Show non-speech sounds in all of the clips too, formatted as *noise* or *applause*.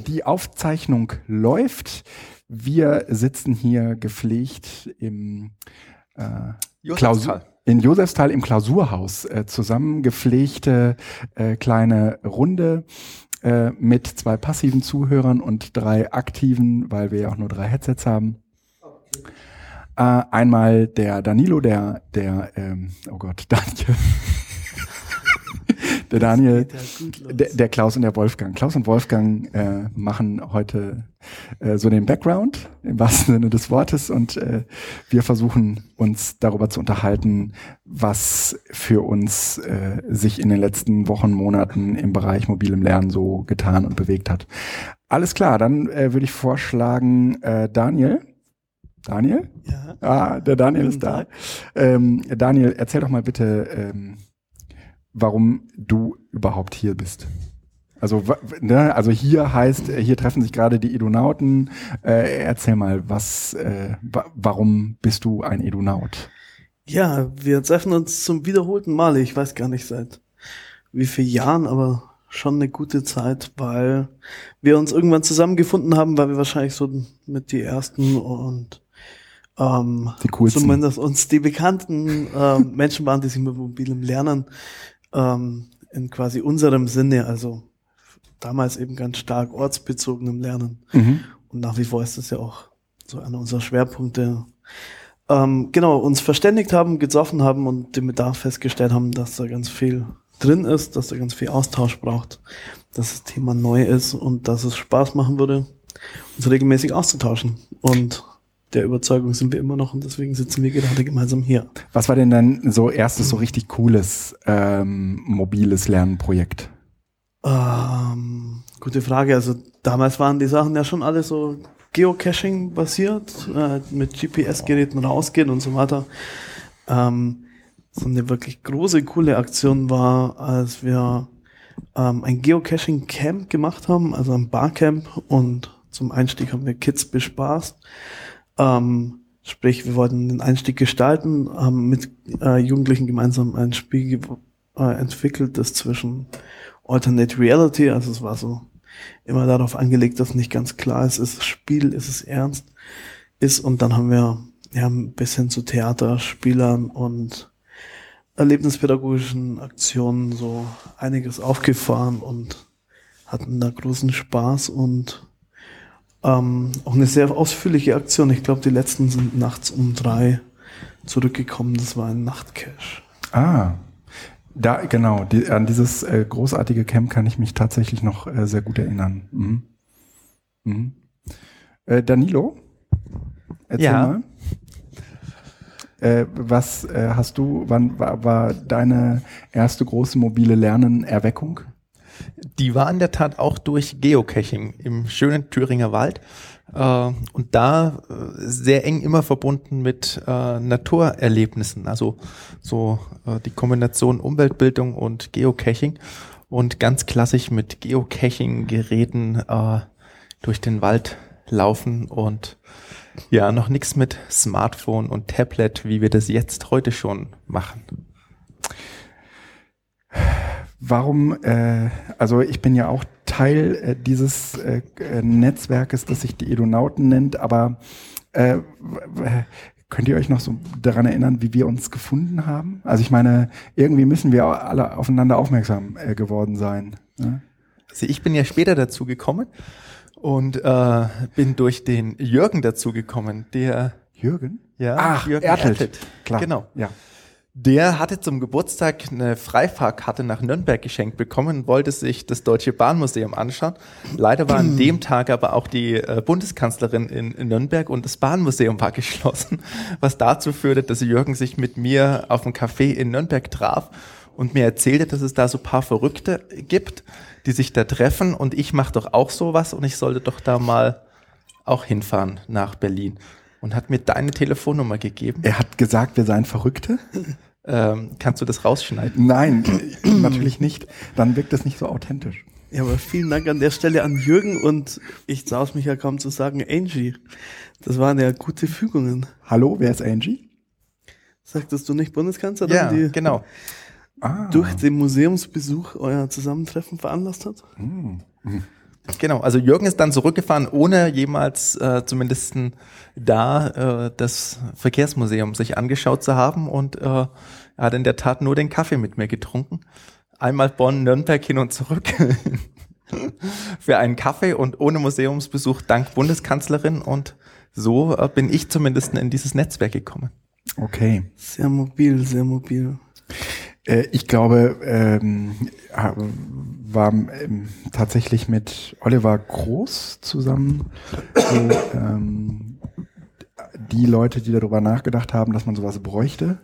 Die Aufzeichnung läuft. Wir sitzen hier gepflegt im äh, Klausur, in Josefsthal im Klausurhaus. Äh, zusammengepflegte äh, kleine Runde äh, mit zwei passiven Zuhörern und drei aktiven, weil wir ja auch nur drei Headsets haben. Äh, einmal der Danilo, der, der, ähm, oh Gott, *laughs* Daniel. Der Daniel, der, der, Klaus und der Wolfgang. Klaus und Wolfgang äh, machen heute äh, so den Background im wahrsten Sinne des Wortes und äh, wir versuchen uns darüber zu unterhalten, was für uns äh, sich in den letzten Wochen, Monaten im Bereich mobilem Lernen so getan und bewegt hat. Alles klar, dann äh, würde ich vorschlagen, äh, Daniel. Daniel? Ja. Ah, der Daniel ist da. Ähm, Daniel, erzähl doch mal bitte, ähm, warum du überhaupt hier bist. Also, ne, also hier heißt, hier treffen sich gerade die Edunauten. Äh, erzähl mal, was, äh, wa warum bist du ein Edunaut? Ja, wir treffen uns zum wiederholten Male. Ich weiß gar nicht seit wie vielen Jahren, aber schon eine gute Zeit, weil wir uns irgendwann zusammengefunden haben, weil wir wahrscheinlich so mit die ersten und ähm, die zumindest uns die bekannten äh, *laughs* Menschen waren, die sich mit mobilem Lernen ähm, in quasi unserem Sinne, also damals eben ganz stark ortsbezogenem Lernen. Mhm. Und nach wie vor ist das ja auch so einer unserer Schwerpunkte. Ähm, genau, uns verständigt haben, getroffen haben und den Bedarf festgestellt haben, dass da ganz viel drin ist, dass da ganz viel Austausch braucht, dass das Thema neu ist und dass es Spaß machen würde, uns regelmäßig auszutauschen. Und der Überzeugung sind wir immer noch und deswegen sitzen wir gerade gemeinsam hier. Was war denn dann so erstes so richtig cooles ähm, mobiles Lernprojekt? Ähm, gute Frage. Also damals waren die Sachen ja schon alle so Geocaching basiert, äh, mit GPS-Geräten rausgehen und so weiter. Ähm, so eine wirklich große, coole Aktion war, als wir ähm, ein Geocaching-Camp gemacht haben, also ein Barcamp und zum Einstieg haben wir Kids bespaßt. Ähm, sprich, wir wollten den Einstieg gestalten, haben mit äh, Jugendlichen gemeinsam ein Spiel äh, entwickelt, das zwischen Alternate Reality, also es war so immer darauf angelegt, dass nicht ganz klar ist, ist es Spiel, ist es ernst, ist und dann haben wir ja ein bisschen zu Theaterspielern und erlebnispädagogischen Aktionen so einiges aufgefahren und hatten da großen Spaß und ähm, auch eine sehr ausführliche Aktion. Ich glaube, die letzten sind nachts um drei zurückgekommen. Das war ein Nachtcache. Ah, da, genau. Die, an dieses äh, großartige Camp kann ich mich tatsächlich noch äh, sehr gut erinnern. Mhm. Mhm. Äh, Danilo, erzähl ja. mal. Äh, was äh, hast du, wann war, war deine erste große mobile Lernen-Erweckung? Die war in der Tat auch durch Geocaching im schönen Thüringer Wald äh, und da äh, sehr eng immer verbunden mit äh, Naturerlebnissen, also so äh, die Kombination Umweltbildung und Geocaching und ganz klassisch mit Geocaching-Geräten äh, durch den Wald laufen und ja, noch nichts mit Smartphone und Tablet, wie wir das jetzt heute schon machen. Warum, äh, also ich bin ja auch Teil äh, dieses äh, Netzwerkes, das sich die Edonauten nennt, aber äh, könnt ihr euch noch so daran erinnern, wie wir uns gefunden haben? Also ich meine, irgendwie müssen wir alle aufeinander aufmerksam äh, geworden sein. Ne? Also ich bin ja später dazu gekommen und äh, bin durch den Jürgen dazu gekommen, der Jürgen? Ja, Ach, Jürgen Ertelt. Ertelt. Klar. Genau. Ja. Der hatte zum Geburtstag eine Freifahrkarte nach Nürnberg geschenkt bekommen, wollte sich das Deutsche Bahnmuseum anschauen. Leider war an dem Tag aber auch die äh, Bundeskanzlerin in, in, Nürnberg und das Bahnmuseum war *laughs* geschlossen, was dazu führte, dass Jürgen sich mit mir auf dem Café in Nürnberg traf und mir erzählte, dass es da so paar Verrückte gibt, die sich da treffen und ich mache doch auch sowas und ich sollte doch da mal auch hinfahren nach Berlin und hat mir deine Telefonnummer gegeben. Er hat gesagt, wir seien Verrückte? *laughs* Ähm, kannst du das rausschneiden? Nein, *clears throat* natürlich nicht. Dann wirkt das nicht so authentisch. Ja, aber vielen Dank an der Stelle an Jürgen und ich traue mich ja kaum zu sagen Angie. Das waren ja gute Fügungen. Hallo, wer ist Angie? Sagtest du nicht Bundeskanzler? Ja, die genau. Ah. Durch den Museumsbesuch euer Zusammentreffen veranlasst hat? Hm. Genau, also Jürgen ist dann zurückgefahren, ohne jemals äh, zumindest da äh, das Verkehrsmuseum sich angeschaut zu haben und äh, er hat in der Tat nur den Kaffee mit mir getrunken. Einmal Bonn, Nürnberg hin und zurück *laughs* für einen Kaffee und ohne Museumsbesuch dank Bundeskanzlerin und so äh, bin ich zumindest in dieses Netzwerk gekommen. Okay. Sehr mobil, sehr mobil. Äh, ich glaube, ähm, war ähm, tatsächlich mit Oliver Groß zusammen so, ähm, die Leute, die darüber nachgedacht haben, dass man sowas bräuchte.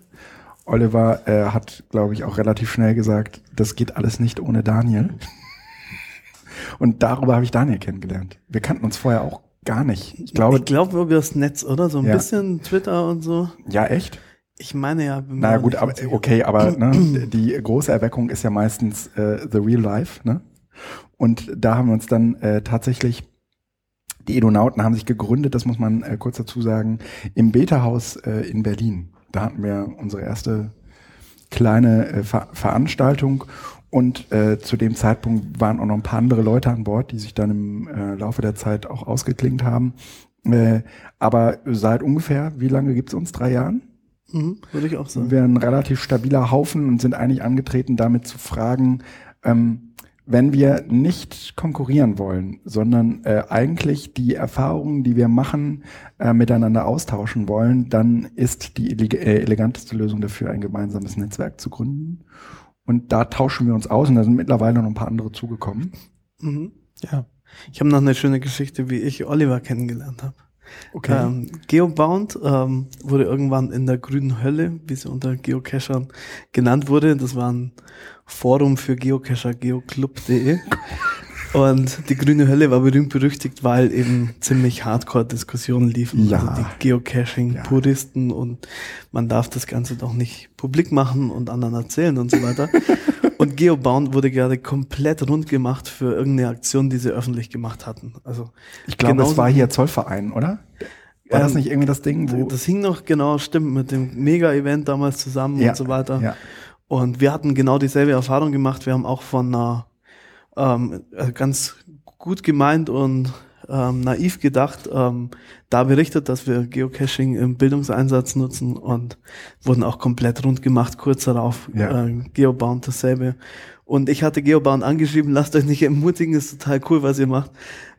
Oliver äh, hat, glaube ich, auch relativ schnell gesagt, das geht alles nicht ohne Daniel. *laughs* Und darüber habe ich Daniel kennengelernt. Wir kannten uns vorher auch gar nicht. Ich glaube, ich glaube über das Netz, oder? So ein ja. bisschen Twitter und so. Ja, echt? Ich meine ja. Na gut, aber okay, aber ne, *clears throat* die große Erweckung ist ja meistens äh, the real life, ne? Und da haben wir uns dann äh, tatsächlich die Edonauten haben sich gegründet, das muss man äh, kurz dazu sagen, im Beta-Haus äh, in Berlin. Da hatten wir unsere erste kleine äh, Ver Veranstaltung und äh, zu dem Zeitpunkt waren auch noch ein paar andere Leute an Bord, die sich dann im äh, Laufe der Zeit auch ausgeklingt haben. Äh, aber seit ungefähr, wie lange gibt's uns? Drei Jahren? Mhm, würde ich auch sagen. Wir ein relativ stabiler Haufen und sind eigentlich angetreten, damit zu fragen, ähm, wenn wir nicht konkurrieren wollen, sondern äh, eigentlich die Erfahrungen, die wir machen, äh, miteinander austauschen wollen, dann ist die äh, eleganteste Lösung dafür, ein gemeinsames Netzwerk zu gründen. Und da tauschen wir uns aus und da sind mittlerweile noch ein paar andere zugekommen. Mhm. Ja. Ich habe noch eine schöne Geschichte, wie ich Oliver kennengelernt habe. Okay. Ähm, Geobound ähm, wurde irgendwann in der grünen Hölle, wie sie unter Geocachern genannt wurde. Das war ein Forum für Geocacher, geoclub.de. Und die grüne Hölle war berühmt berüchtigt, weil eben ziemlich Hardcore-Diskussionen liefen. Ja. Also die Geocaching-Puristen ja. und man darf das Ganze doch nicht publik machen und anderen erzählen und so weiter. Und Geobound wurde gerade komplett rund gemacht für irgendeine Aktion, die sie öffentlich gemacht hatten. Also ich glaube, es war hier Zollverein, oder? War ähm, das nicht irgendwie das Ding, wo das hing noch genau stimmt mit dem Mega-Event damals zusammen ja. und so weiter. Ja. Und wir hatten genau dieselbe Erfahrung gemacht. Wir haben auch von einer ähm, äh, ganz gut gemeint und ähm, naiv gedacht, ähm, da berichtet, dass wir Geocaching im Bildungseinsatz nutzen und wurden auch komplett rund gemacht, kurz darauf ja. äh, Geobound dasselbe. Und ich hatte Geobound angeschrieben, lasst euch nicht ermutigen, ist total cool, was ihr macht.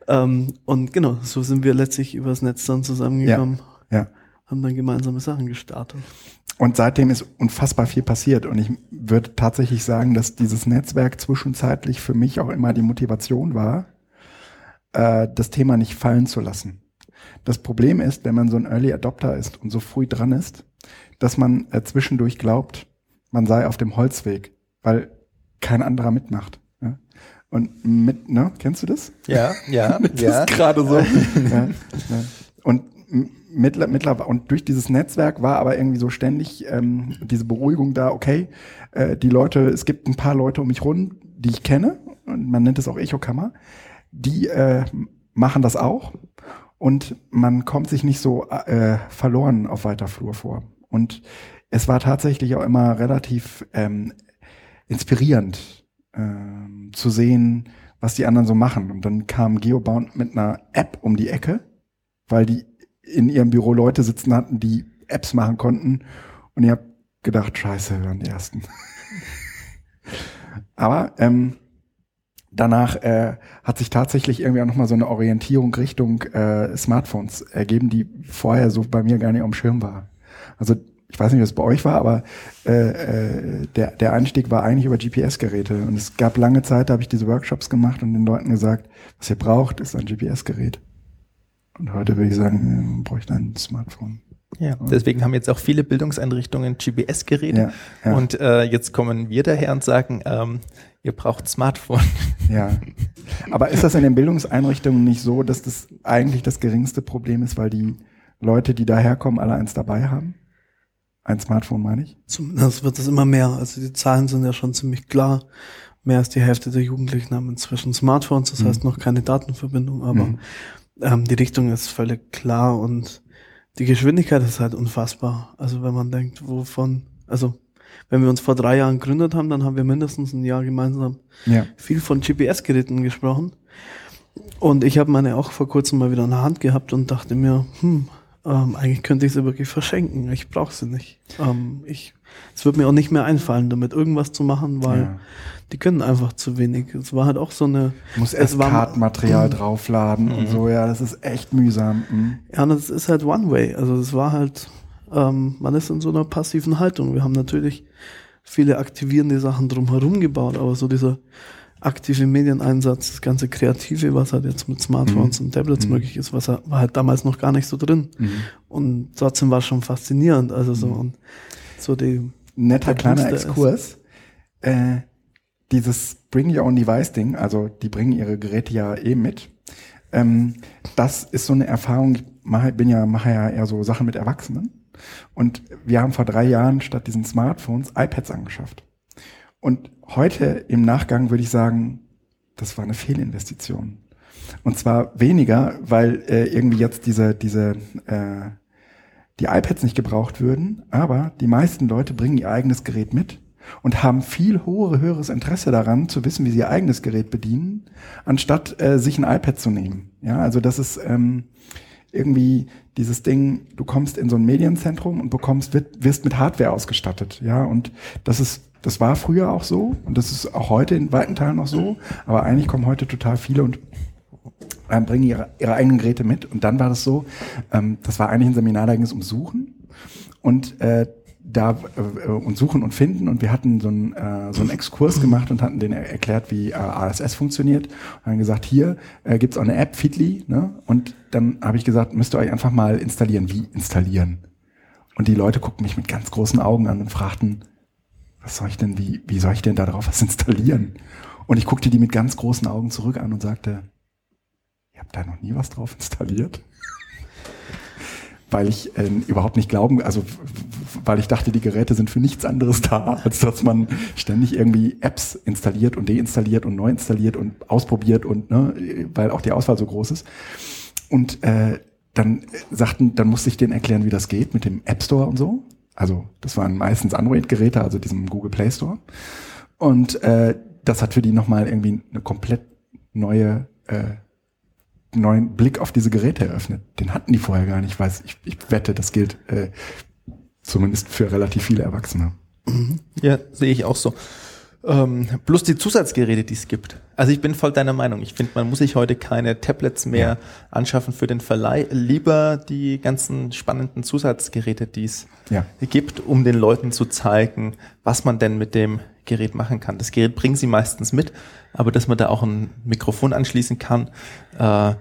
Ähm, und genau, so sind wir letztlich übers Netz dann zusammengekommen. Ja. ja. Haben dann gemeinsame Sachen gestartet. Und seitdem ist unfassbar viel passiert. Und ich würde tatsächlich sagen, dass dieses Netzwerk zwischenzeitlich für mich auch immer die Motivation war, äh, das Thema nicht fallen zu lassen. Das Problem ist, wenn man so ein Early Adopter ist und so früh dran ist, dass man äh, zwischendurch glaubt, man sei auf dem Holzweg, weil kein anderer mitmacht. Ja? Und mit, ne, kennst du das? Ja, ja, *laughs* das ja. ist gerade so. *laughs* ja, ja. Und mittlerweile und durch dieses Netzwerk war aber irgendwie so ständig ähm, diese Beruhigung da, okay, äh, die Leute, es gibt ein paar Leute um mich rum, die ich kenne, und man nennt es auch Echokammer, die äh, machen das auch und man kommt sich nicht so äh, verloren auf weiter Flur vor. Und es war tatsächlich auch immer relativ ähm, inspirierend äh, zu sehen, was die anderen so machen. Und dann kam Geobound mit einer App um die Ecke, weil die in ihrem Büro Leute sitzen hatten, die Apps machen konnten. Und ihr habt gedacht, scheiße, wir waren die Ersten. *laughs* Aber ähm, danach äh, hat sich tatsächlich irgendwie auch nochmal so eine Orientierung Richtung äh, Smartphones ergeben, die vorher so bei mir gar nicht dem Schirm war. Also ich weiß nicht, was bei euch war, aber äh, äh, der, der Einstieg war eigentlich über GPS-Geräte. Und es gab lange Zeit, da habe ich diese Workshops gemacht und den Leuten gesagt, was ihr braucht, ist ein GPS-Gerät. Und heute würde ich sagen, man bräuchte ein Smartphone. Ja, deswegen haben jetzt auch viele Bildungseinrichtungen GPS-Geräte. Ja, ja. Und äh, jetzt kommen wir daher und sagen, ähm, ihr braucht Smartphone. Ja. Aber ist das in den Bildungseinrichtungen nicht so, dass das eigentlich das geringste Problem ist, weil die Leute, die daherkommen, alle eins dabei haben? Ein Smartphone meine ich? Zumindest wird es immer mehr. Also die Zahlen sind ja schon ziemlich klar. Mehr als die Hälfte der Jugendlichen haben inzwischen Smartphones, das mhm. heißt noch keine Datenverbindung, aber mhm. Ähm, die Richtung ist völlig klar und die Geschwindigkeit ist halt unfassbar. Also wenn man denkt, wovon, also wenn wir uns vor drei Jahren gegründet haben, dann haben wir mindestens ein Jahr gemeinsam ja. viel von GPS-Geräten gesprochen. Und ich habe meine auch vor kurzem mal wieder in der Hand gehabt und dachte mir, hm, ähm, eigentlich könnte ich sie wirklich verschenken. Ich brauche sie nicht. Ähm, ich, es wird mir auch nicht mehr einfallen, damit irgendwas zu machen, weil ja. die können einfach zu wenig. Es war halt auch so eine. Muss erst Kartenmaterial draufladen mhm. und so, ja, das ist echt mühsam. Mhm. Ja, und das ist halt One-Way. Also es war halt, ähm, man ist in so einer passiven Haltung. Wir haben natürlich viele aktivierende Sachen drumherum gebaut, aber so dieser aktive Medieneinsatz, das ganze Kreative, was halt jetzt mit Smartphones mhm. und Tablets mhm. möglich ist, was war halt damals noch gar nicht so drin. Mhm. Und trotzdem war es schon faszinierend. Also so mhm. und so die netter kleiner Exkurs. Äh, dieses Bring Your Own Device Ding, also die bringen ihre Geräte ja eh mit. Ähm, das ist so eine Erfahrung. Ich bin ja mache ja eher so Sachen mit Erwachsenen. Und wir haben vor drei Jahren statt diesen Smartphones iPads angeschafft. Und heute im Nachgang würde ich sagen, das war eine Fehlinvestition. Und zwar weniger, weil äh, irgendwie jetzt diese, diese, äh, die iPads nicht gebraucht würden, aber die meisten Leute bringen ihr eigenes Gerät mit und haben viel hohe, höheres Interesse daran, zu wissen, wie sie ihr eigenes Gerät bedienen, anstatt äh, sich ein iPad zu nehmen. Ja, also das ist ähm, irgendwie dieses Ding, du kommst in so ein Medienzentrum und bekommst, wirst mit Hardware ausgestattet. Ja, und das ist das war früher auch so und das ist auch heute in weiten Teilen noch so. Aber eigentlich kommen heute total viele und äh, bringen ihre, ihre eigenen Geräte mit. Und dann war das so, ähm, das war eigentlich ein Seminar, da ging es um Suchen. Und äh, da äh, und suchen und finden und wir hatten so einen, äh, so einen Exkurs gemacht und hatten denen erklärt, wie äh, RSS funktioniert und haben gesagt, hier äh, gibt's auch eine App, Feedly, ne? und dann habe ich gesagt, müsst ihr euch einfach mal installieren. Wie installieren? Und die Leute guckten mich mit ganz großen Augen an und fragten, was soll ich denn, wie, wie soll ich denn da drauf was installieren? Und ich guckte die mit ganz großen Augen zurück an und sagte, ihr habt da noch nie was drauf installiert? Weil ich äh, überhaupt nicht glauben, also weil ich dachte, die Geräte sind für nichts anderes da, als dass man ständig irgendwie Apps installiert und deinstalliert und neu installiert und ausprobiert und ne, weil auch die Auswahl so groß ist. Und äh, dann sagten, dann musste ich denen erklären, wie das geht mit dem App Store und so. Also das waren meistens Android-Geräte, also diesem Google Play Store. Und äh, das hat für die nochmal irgendwie eine komplett neue, äh, neuen Blick auf diese Geräte eröffnet. Den hatten die vorher gar nicht. Ich weiß, ich, ich wette, das gilt äh, zumindest für relativ viele Erwachsene. Ja, sehe ich auch so. Ähm, plus die Zusatzgeräte, die es gibt. Also ich bin voll deiner Meinung. Ich finde, man muss sich heute keine Tablets mehr ja. anschaffen für den Verleih. Lieber die ganzen spannenden Zusatzgeräte, die es ja. gibt, um den Leuten zu zeigen, was man denn mit dem Gerät machen kann. Das Gerät bringen sie meistens mit, aber dass man da auch ein Mikrofon anschließen kann, äh,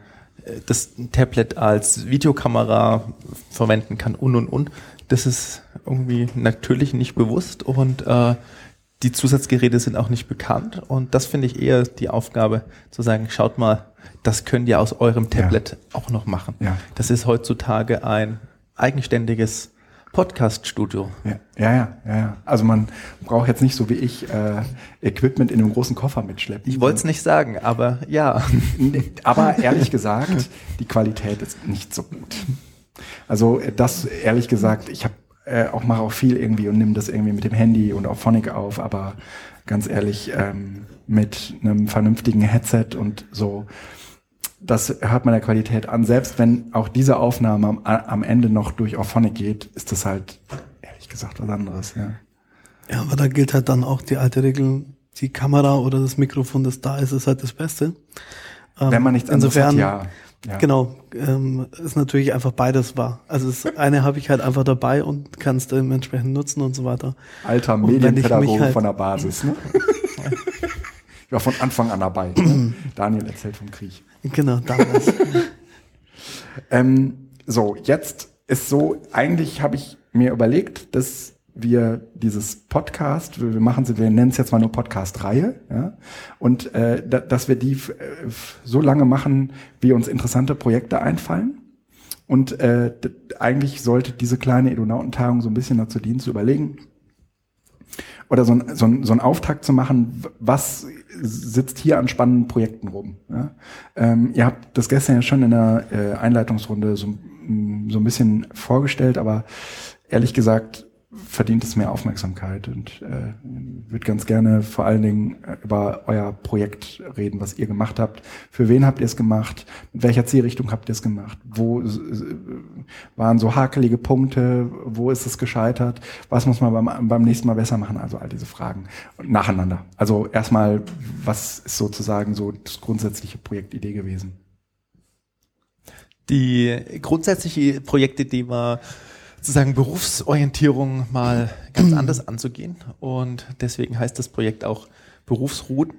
das Tablet als Videokamera verwenden kann und und und. Das ist irgendwie natürlich nicht bewusst und äh, die Zusatzgeräte sind auch nicht bekannt und das finde ich eher die Aufgabe zu sagen, schaut mal, das könnt ihr aus eurem Tablet ja. auch noch machen. Ja. Das ist heutzutage ein eigenständiges Podcast-Studio. Ja, ja, ja, ja. Also man braucht jetzt nicht so wie ich äh, Equipment in einem großen Koffer mitschleppen. Ich wollte es nicht sagen, aber ja. *laughs* aber ehrlich gesagt, die Qualität ist nicht so gut. Also das ehrlich gesagt, ich habe äh, auch mache auch viel irgendwie und nimm das irgendwie mit dem Handy und auf Phonic auf, aber ganz ehrlich, ähm, mit einem vernünftigen Headset und so, das hört man der Qualität an. Selbst wenn auch diese Aufnahme am, am Ende noch durch Auphonic geht, ist das halt ehrlich gesagt was anderes, ja. Ja, aber da gilt halt dann auch die alte Regel, die Kamera oder das Mikrofon, das da ist, ist halt das Beste. Wenn man nichts anderes hat, ja. Ja. Genau, ähm, ist natürlich einfach beides wahr. Also das eine habe ich halt einfach dabei und kann es dementsprechend nutzen und so weiter. Alter Medienpädagoge halt von der Basis. Ne? *laughs* ich war von Anfang an dabei. Ne? Daniel erzählt vom Krieg. Genau, damals. *laughs* ähm, so, jetzt ist so, eigentlich habe ich mir überlegt, dass wir dieses Podcast, wir machen sie, wir nennen es jetzt mal nur Podcast-Reihe, ja, und äh, da, dass wir die äh, so lange machen, wie uns interessante Projekte einfallen. Und äh, eigentlich sollte diese kleine Edonautentagung so ein bisschen dazu dienen, zu überlegen, oder so ein, so, ein, so ein Auftakt zu machen, was sitzt hier an spannenden Projekten rum. Ja? Ähm, ihr habt das gestern ja schon in der äh, Einleitungsrunde so, so ein bisschen vorgestellt, aber ehrlich gesagt, verdient es mehr Aufmerksamkeit und äh, würde ganz gerne vor allen Dingen äh, über euer Projekt reden, was ihr gemacht habt. Für wen habt ihr es gemacht? Mit welcher Zielrichtung habt ihr es gemacht? Wo waren so hakelige Punkte? Wo ist es gescheitert? Was muss man beim, beim nächsten Mal besser machen? Also all diese Fragen nacheinander. Also erstmal, was ist sozusagen so das grundsätzliche Projektidee gewesen? Die grundsätzliche Projektidee war, sozusagen Berufsorientierung mal ganz anders anzugehen. Und deswegen heißt das Projekt auch Berufsrouten.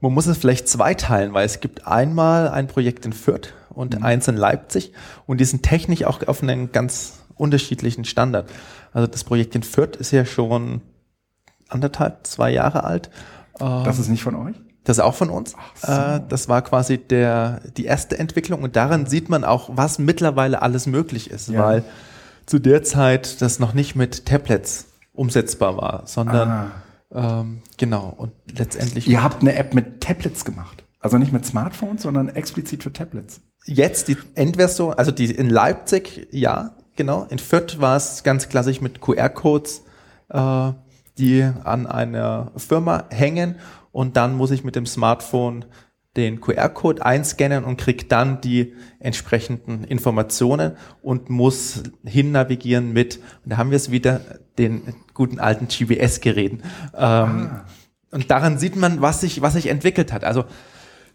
Man muss es vielleicht zweiteilen, weil es gibt einmal ein Projekt in Fürth und mhm. eins in Leipzig und die sind technisch auch auf einem ganz unterschiedlichen Standard. Also das Projekt in Fürth ist ja schon anderthalb, zwei Jahre alt. Das ist nicht von euch? Das ist auch von uns. So. Äh, das war quasi der, die erste Entwicklung und daran sieht man auch, was mittlerweile alles möglich ist, ja. weil zu der Zeit das noch nicht mit Tablets umsetzbar war, sondern ah. ähm, genau und letztendlich. Ihr habt eine App mit Tablets gemacht, also nicht mit Smartphones, sondern explizit für Tablets. Jetzt die Endversion, also die in Leipzig, ja, genau. In Fürth war es ganz klassisch mit QR-Codes, äh, die an einer Firma hängen und dann muss ich mit dem Smartphone den QR-Code einscannen und kriegt dann die entsprechenden Informationen und muss hin navigieren mit, und da haben wir es wieder, den guten alten GBS-Geräten. Ähm, ah. Und daran sieht man, was sich, was sich entwickelt hat. Also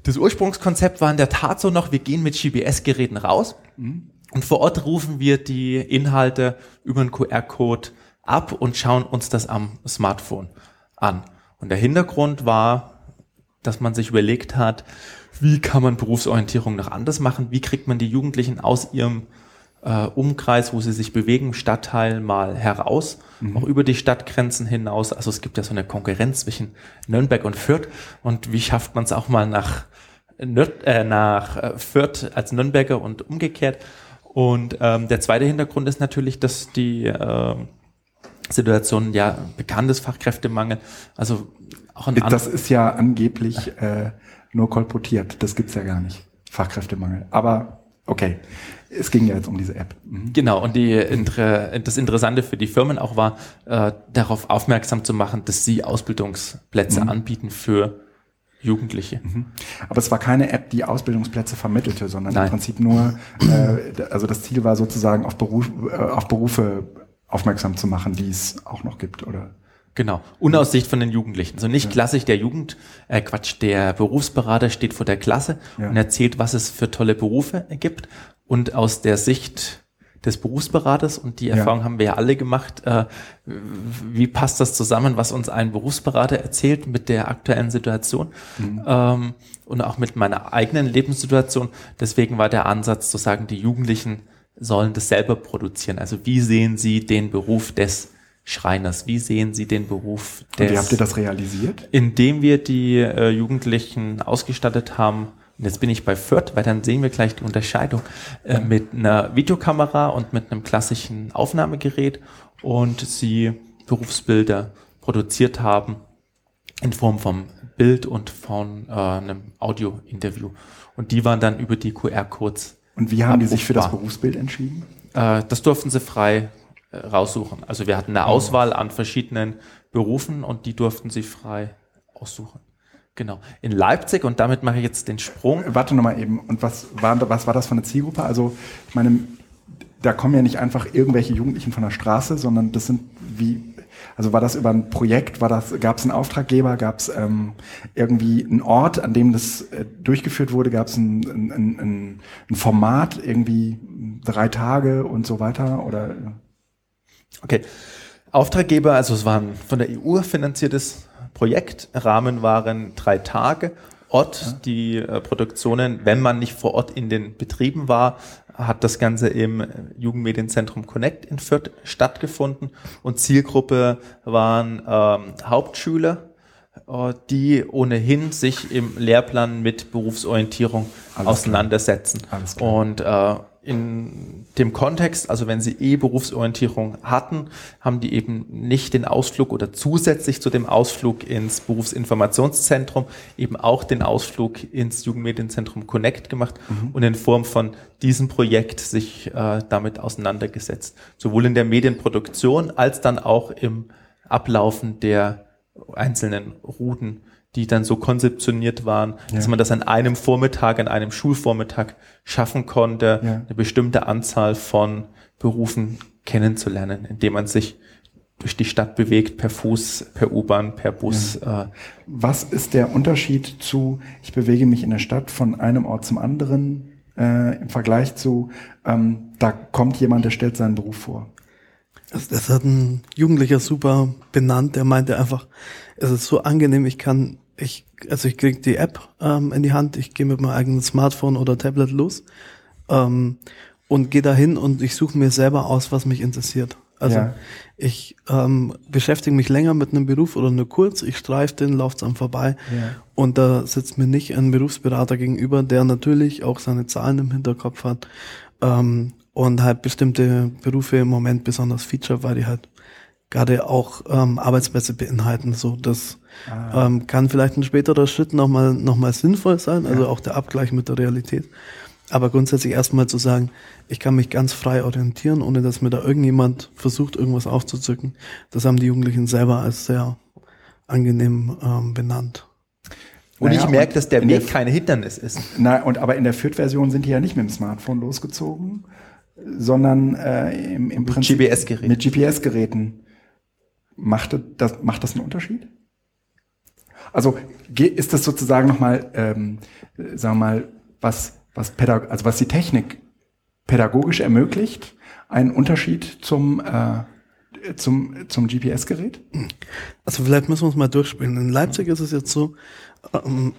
das Ursprungskonzept war in der Tat so noch, wir gehen mit GBS-Geräten raus mhm. und vor Ort rufen wir die Inhalte über einen QR-Code ab und schauen uns das am Smartphone an. Und der Hintergrund war, dass man sich überlegt hat, wie kann man Berufsorientierung noch anders machen? Wie kriegt man die Jugendlichen aus ihrem äh, Umkreis, wo sie sich bewegen, Stadtteil mal heraus, mhm. auch über die Stadtgrenzen hinaus. Also es gibt ja so eine Konkurrenz zwischen Nürnberg und Fürth. Und wie schafft man es auch mal nach, Nürd, äh, nach äh, Fürth als Nürnberger und umgekehrt? Und ähm, der zweite Hintergrund ist natürlich, dass die äh, Situation ja bekanntes Fachkräftemangel, also auch ein Das ist ja angeblich äh, nur kolportiert. Das gibt's ja gar nicht. Fachkräftemangel. Aber okay. Es ging ja jetzt um diese App. Mhm. Genau, und die, das Interessante für die Firmen auch war, äh, darauf aufmerksam zu machen, dass sie Ausbildungsplätze mhm. anbieten für Jugendliche. Mhm. Aber es war keine App, die Ausbildungsplätze vermittelte, sondern Nein. im Prinzip nur, äh, also das Ziel war sozusagen auf, Beruf, äh, auf Berufe aufmerksam zu machen, die es auch noch gibt, oder? Genau. Und aus Sicht von den Jugendlichen. So nicht ja. klassisch der Jugend, äh Quatsch, der Berufsberater steht vor der Klasse ja. und erzählt, was es für tolle Berufe gibt. Und aus der Sicht des Berufsberaters, und die Erfahrung ja. haben wir ja alle gemacht, äh, wie passt das zusammen, was uns ein Berufsberater erzählt mit der aktuellen Situation mhm. ähm, und auch mit meiner eigenen Lebenssituation. Deswegen war der Ansatz zu sagen, die Jugendlichen sollen das selber produzieren. Also wie sehen sie den Beruf des Schreiners. Wie sehen Sie den Beruf des... Und wie habt ihr das realisiert? Indem wir die äh, Jugendlichen ausgestattet haben, und jetzt bin ich bei Fürth, weil dann sehen wir gleich die Unterscheidung, äh, mit einer Videokamera und mit einem klassischen Aufnahmegerät und sie Berufsbilder produziert haben in Form vom Bild und von äh, einem Audio-Interview. Und die waren dann über die QR-Codes. Und wie haben abrufbar. die sich für das Berufsbild entschieden? Äh, das durften sie frei raussuchen. Also wir hatten eine oh. Auswahl an verschiedenen Berufen und die durften sie frei aussuchen. Genau. In Leipzig, und damit mache ich jetzt den Sprung. Äh, warte nochmal eben, und was war, was war das für eine Zielgruppe? Also, ich meine, da kommen ja nicht einfach irgendwelche Jugendlichen von der Straße, sondern das sind wie, also war das über ein Projekt, war das, gab es einen Auftraggeber, gab es ähm, irgendwie einen Ort, an dem das äh, durchgeführt wurde, gab es ein, ein, ein, ein Format, irgendwie drei Tage und so weiter oder Okay. Auftraggeber, also es war ein von der EU finanziertes Projekt. Rahmen waren drei Tage. Ort, die äh, Produktionen, wenn man nicht vor Ort in den Betrieben war, hat das Ganze im Jugendmedienzentrum Connect in Fürth stattgefunden und Zielgruppe waren ähm, Hauptschüler, äh, die ohnehin sich im Lehrplan mit Berufsorientierung Alles auseinandersetzen. Und äh, in dem Kontext, also wenn sie eh Berufsorientierung hatten, haben die eben nicht den Ausflug oder zusätzlich zu dem Ausflug ins Berufsinformationszentrum eben auch den Ausflug ins Jugendmedienzentrum Connect gemacht mhm. und in Form von diesem Projekt sich äh, damit auseinandergesetzt. Sowohl in der Medienproduktion als dann auch im Ablaufen der einzelnen Routen die dann so konzeptioniert waren, ja. dass man das an einem Vormittag, an einem Schulvormittag schaffen konnte, ja. eine bestimmte Anzahl von Berufen kennenzulernen, indem man sich durch die Stadt bewegt, per Fuß, per U-Bahn, per Bus. Ja. Äh. Was ist der Unterschied zu, ich bewege mich in der Stadt von einem Ort zum anderen äh, im Vergleich zu, ähm, da kommt jemand, der stellt seinen Beruf vor? Also das hat ein Jugendlicher super benannt, der meinte einfach, es ist so angenehm, ich kann ich, also ich krieg die App ähm, in die Hand, ich gehe mit meinem eigenen Smartphone oder Tablet los ähm, und gehe dahin und ich suche mir selber aus, was mich interessiert. Also ja. ich ähm, beschäftige mich länger mit einem Beruf oder nur kurz, ich streife den, laufe es am vorbei ja. und da sitzt mir nicht ein Berufsberater gegenüber, der natürlich auch seine Zahlen im Hinterkopf hat ähm, und halt bestimmte Berufe im Moment besonders feature, weil die halt gerade auch ähm, Arbeitsplätze beinhalten. So, das ah. ähm, kann vielleicht ein späterer Schritt nochmal noch mal sinnvoll sein, also ja. auch der Abgleich mit der Realität. Aber grundsätzlich erstmal zu sagen, ich kann mich ganz frei orientieren, ohne dass mir da irgendjemand versucht, irgendwas aufzuzücken, das haben die Jugendlichen selber als sehr angenehm ähm, benannt. Und naja, ich merke, dass der Weg keine Hindernis ist. Na, und aber in der Fürth-Version sind die ja nicht mit dem Smartphone losgezogen, sondern äh, im, im Prinzip GPS-Gerät. mit GPS-Geräten. Macht das, macht das einen Unterschied? Also ist das sozusagen nochmal, ähm, sagen wir mal, was, was, Pädag also was die Technik pädagogisch ermöglicht, einen Unterschied zum, äh, zum, zum GPS-Gerät? Also vielleicht müssen wir es mal durchspielen. In Leipzig ist es jetzt so, ähm,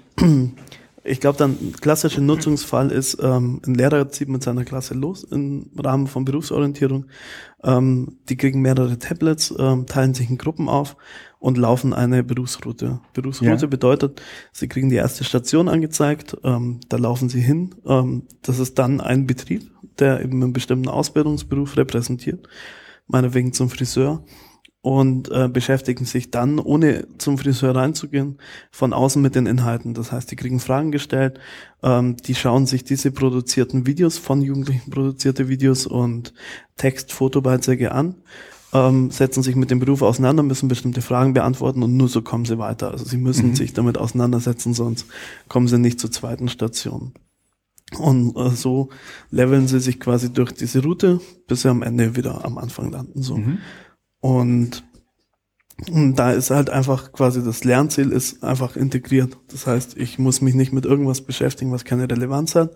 ich glaube, dann klassischer Nutzungsfall ist, ähm, ein Lehrer zieht mit seiner Klasse los im Rahmen von Berufsorientierung. Ähm, die kriegen mehrere Tablets, ähm, teilen sich in Gruppen auf und laufen eine Berufsroute. Berufsroute ja. bedeutet, sie kriegen die erste Station angezeigt, ähm, da laufen sie hin. Ähm, das ist dann ein Betrieb, der eben einen bestimmten Ausbildungsberuf repräsentiert, meinetwegen zum Friseur und äh, beschäftigen sich dann, ohne zum Friseur reinzugehen, von außen mit den Inhalten. Das heißt, die kriegen Fragen gestellt, ähm, die schauen sich diese produzierten Videos, von Jugendlichen produzierte Videos und Text, Fotobeiträge an, ähm, setzen sich mit dem Beruf auseinander, müssen bestimmte Fragen beantworten und nur so kommen sie weiter. Also sie müssen mhm. sich damit auseinandersetzen, sonst kommen sie nicht zur zweiten Station. Und äh, so leveln sie sich quasi durch diese Route, bis sie am Ende wieder am Anfang landen. So. Mhm. Und, und da ist halt einfach quasi das Lernziel ist einfach integriert. Das heißt, ich muss mich nicht mit irgendwas beschäftigen, was keine Relevanz hat.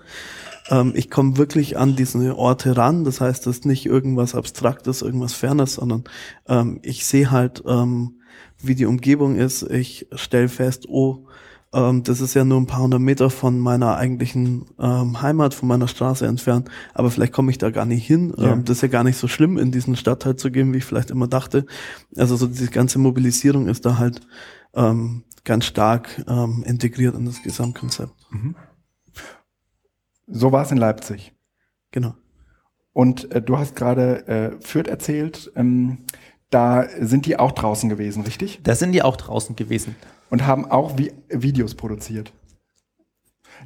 Ähm, ich komme wirklich an diese Orte ran. Das heißt, das ist nicht irgendwas Abstraktes, irgendwas Fernes, sondern ähm, ich sehe halt, ähm, wie die Umgebung ist. Ich stelle fest, oh, ähm, das ist ja nur ein paar hundert Meter von meiner eigentlichen ähm, Heimat, von meiner Straße entfernt. Aber vielleicht komme ich da gar nicht hin. Ja. Ähm, das ist ja gar nicht so schlimm, in diesen Stadtteil zu gehen, wie ich vielleicht immer dachte. Also so diese ganze Mobilisierung ist da halt ähm, ganz stark ähm, integriert in das Gesamtkonzept. Mhm. So war es in Leipzig. Genau. Und äh, du hast gerade äh, Fürth erzählt. Ähm, da sind die auch draußen gewesen, richtig? Da sind die auch draußen gewesen und haben auch Vi Videos produziert.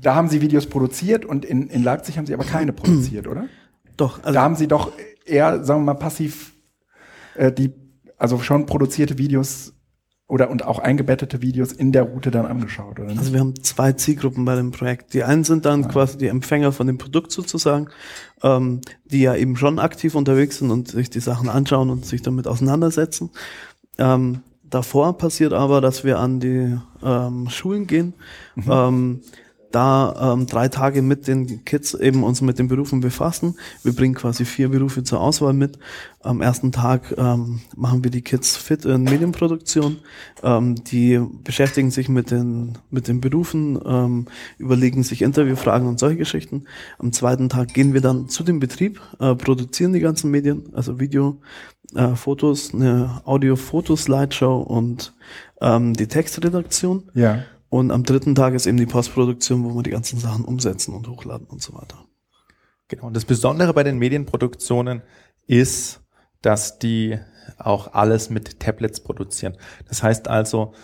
Da haben sie Videos produziert und in, in Leipzig haben sie aber keine produziert, oder? Doch. Also da haben sie doch eher, sagen wir mal, passiv äh, die, also schon produzierte Videos oder und auch eingebettete Videos in der Route dann angeschaut, oder? Also wir haben zwei Zielgruppen bei dem Projekt. Die einen sind dann ah. quasi die Empfänger von dem Produkt sozusagen, ähm, die ja eben schon aktiv unterwegs sind und sich die Sachen anschauen und sich damit auseinandersetzen. Ähm, Davor passiert aber, dass wir an die ähm, Schulen gehen, mhm. ähm, da ähm, drei Tage mit den Kids eben uns mit den Berufen befassen. Wir bringen quasi vier Berufe zur Auswahl mit. Am ersten Tag ähm, machen wir die Kids fit in Medienproduktion. Ähm, die beschäftigen sich mit den, mit den Berufen, ähm, überlegen sich Interviewfragen und solche Geschichten. Am zweiten Tag gehen wir dann zu dem Betrieb, äh, produzieren die ganzen Medien, also Video, äh, Fotos, eine Audio-Foto-Slideshow und ähm, die Textredaktion. Ja. Und am dritten Tag ist eben die Postproduktion, wo wir die ganzen Sachen umsetzen und hochladen und so weiter. Genau. Und das Besondere bei den Medienproduktionen ist, dass die auch alles mit Tablets produzieren. Das heißt also,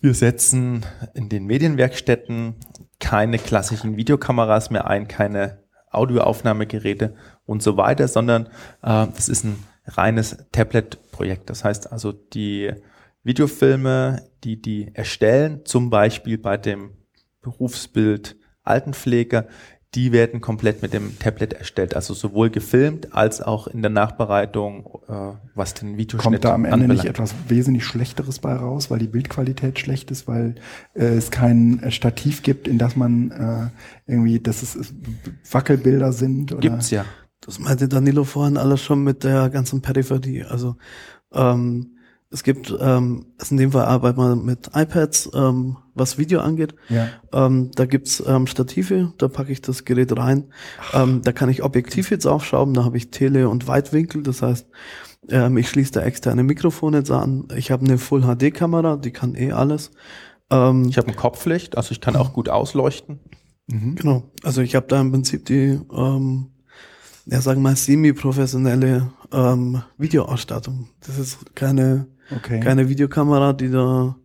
wir setzen in den Medienwerkstätten keine klassischen Videokameras mehr ein, keine Audioaufnahmegeräte und so weiter, sondern äh, ist ein reines Tablet-Projekt. Das heißt also, die Videofilme, die die erstellen, zum Beispiel bei dem Berufsbild Altenpfleger, die werden komplett mit dem Tablet erstellt, also sowohl gefilmt als auch in der Nachbereitung, äh, was den Videoschnitt Kommt da am Ende anbelangt. nicht etwas wesentlich Schlechteres bei raus, weil die Bildqualität schlecht ist, weil äh, es kein äh, Stativ gibt, in das man äh, irgendwie, dass es, es Wackelbilder sind? Oder? Gibt's ja. Das meinte Danilo vorhin alles schon mit der ganzen Peripherie. Also ähm, es gibt, ähm, in dem Fall arbeiten wir mit iPads, ähm, was Video angeht. Ja. Ähm, da gibt's ähm, Stative, da packe ich das Gerät rein. Ähm, da kann ich Objektiv jetzt aufschrauben, da habe ich Tele- und Weitwinkel, das heißt, ähm, ich schließe da externe Mikrofone jetzt an. Ich habe eine Full-HD-Kamera, die kann eh alles. Ähm, ich habe ein Kopflicht, also ich kann auch gut ausleuchten. Mhm. Genau, also ich habe da im Prinzip die ähm, ja, sagen wir mal, semi-professionelle ähm, Videoausstattung. Das ist keine Okay. Keine Videokamera, die da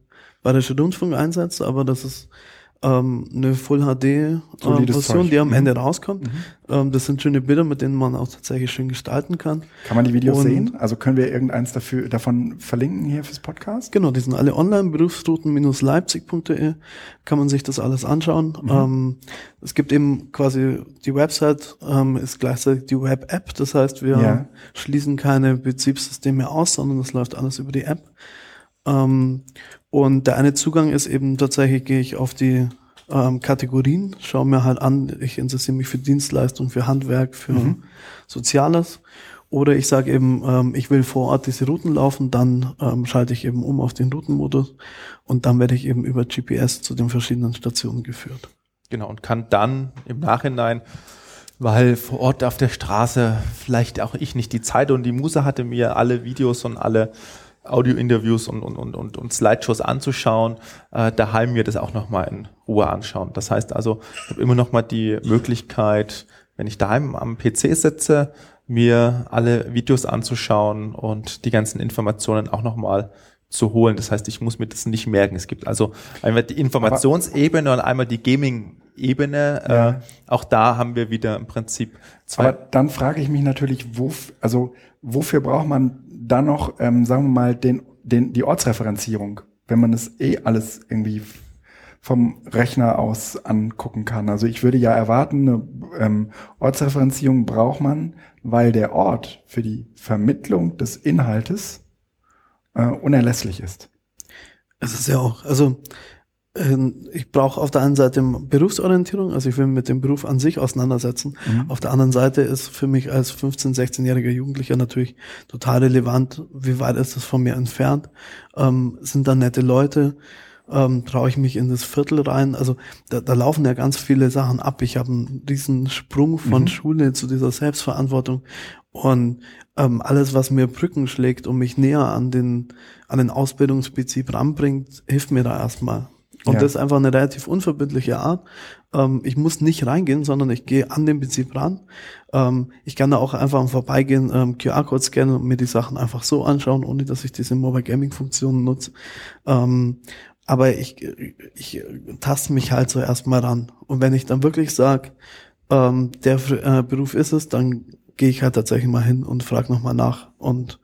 Bayerische Rundfunk einsetzt, aber das ist ähm, eine Full HD äh, Version, die am mhm. Ende rauskommt. Mhm. Ähm, das sind schöne Bilder, mit denen man auch tatsächlich schön gestalten kann. Kann man die Videos Und, sehen? Also können wir irgendeins dafür, davon verlinken hier fürs Podcast? Genau, die sind alle online, berufsrouten-leipzig.de kann man sich das alles anschauen. Mhm. Ähm, es gibt eben quasi die Website, ähm, ist gleichzeitig die Web-App, das heißt, wir ja. schließen keine Betriebssysteme aus, sondern das läuft alles über die App. Ähm, und der eine Zugang ist eben tatsächlich, gehe ich auf die ähm, Kategorien, schaue mir halt an, ich interessiere mich für Dienstleistungen, für Handwerk, für mhm. Soziales. Oder ich sage eben, ähm, ich will vor Ort diese Routen laufen, dann ähm, schalte ich eben um auf den Routenmodus und dann werde ich eben über GPS zu den verschiedenen Stationen geführt. Genau, und kann dann im Nachhinein, weil vor Ort auf der Straße vielleicht auch ich nicht die Zeit und die Muse hatte, mir alle Videos und alle Audio-Interviews und, und, und, und, und Slideshows anzuschauen, äh, daheim mir das auch nochmal in Ruhe anschauen. Das heißt also, ich habe immer nochmal die Möglichkeit, wenn ich daheim am PC sitze, mir alle Videos anzuschauen und die ganzen Informationen auch nochmal zu holen. Das heißt, ich muss mir das nicht merken. Es gibt also einmal die Informationsebene und einmal die Gaming-Ebene. Äh, ja. Äh, auch da haben wir wieder im Prinzip zwei. Aber dann frage ich mich natürlich, wo, also wofür braucht man dann noch, ähm, sagen wir mal, den, den, die Ortsreferenzierung, wenn man es eh alles irgendwie vom Rechner aus angucken kann. Also ich würde ja erwarten, eine ähm, Ortsreferenzierung braucht man, weil der Ort für die Vermittlung des Inhaltes äh, unerlässlich ist. Es ist ja auch, also ich brauche auf der einen Seite Berufsorientierung, also ich will mich mit dem Beruf an sich auseinandersetzen. Mhm. Auf der anderen Seite ist für mich als 15-, 16-jähriger Jugendlicher natürlich total relevant, wie weit ist das von mir entfernt, ähm, sind da nette Leute, ähm, traue ich mich in das Viertel rein. Also da, da laufen ja ganz viele Sachen ab. Ich habe einen riesen Sprung von mhm. Schule zu dieser Selbstverantwortung und ähm, alles, was mir Brücken schlägt und mich näher an den an den Ausbildungsprinzip ranbringt, hilft mir da erstmal. Und ja. das ist einfach eine relativ unverbindliche Art. Ähm, ich muss nicht reingehen, sondern ich gehe an den Prinzip ran. Ähm, ich kann da auch einfach am Vorbeigehen ähm, QR-Code scannen und mir die Sachen einfach so anschauen, ohne dass ich diese Mobile Gaming-Funktionen nutze. Ähm, aber ich, ich taste mich halt so erstmal ran. Und wenn ich dann wirklich sage, ähm, der äh, Beruf ist es, dann gehe ich halt tatsächlich mal hin und frage nochmal nach und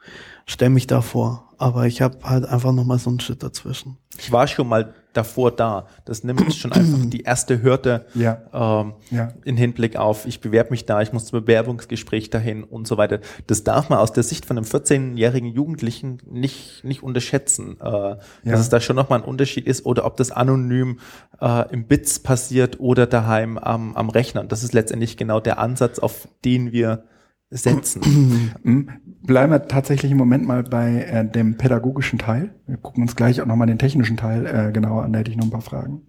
stelle mich da vor. Aber ich habe halt einfach nochmal so einen Schritt dazwischen. Ich war schon mal davor da. Das nimmt schon einfach die erste Hürde *clears throat* ja. Ähm, ja. in Hinblick auf, ich bewerbe mich da, ich muss zum Bewerbungsgespräch dahin und so weiter. Das darf man aus der Sicht von einem 14-jährigen Jugendlichen nicht, nicht unterschätzen, äh, ja. dass es da schon nochmal ein Unterschied ist oder ob das anonym äh, im Bits passiert oder daheim am, am Rechner. Und das ist letztendlich genau der Ansatz, auf den wir setzen. Mhm. *clears throat* Bleiben wir tatsächlich im Moment mal bei äh, dem pädagogischen Teil. Wir gucken uns gleich auch nochmal den technischen Teil äh, genauer an, da hätte ich noch ein paar Fragen.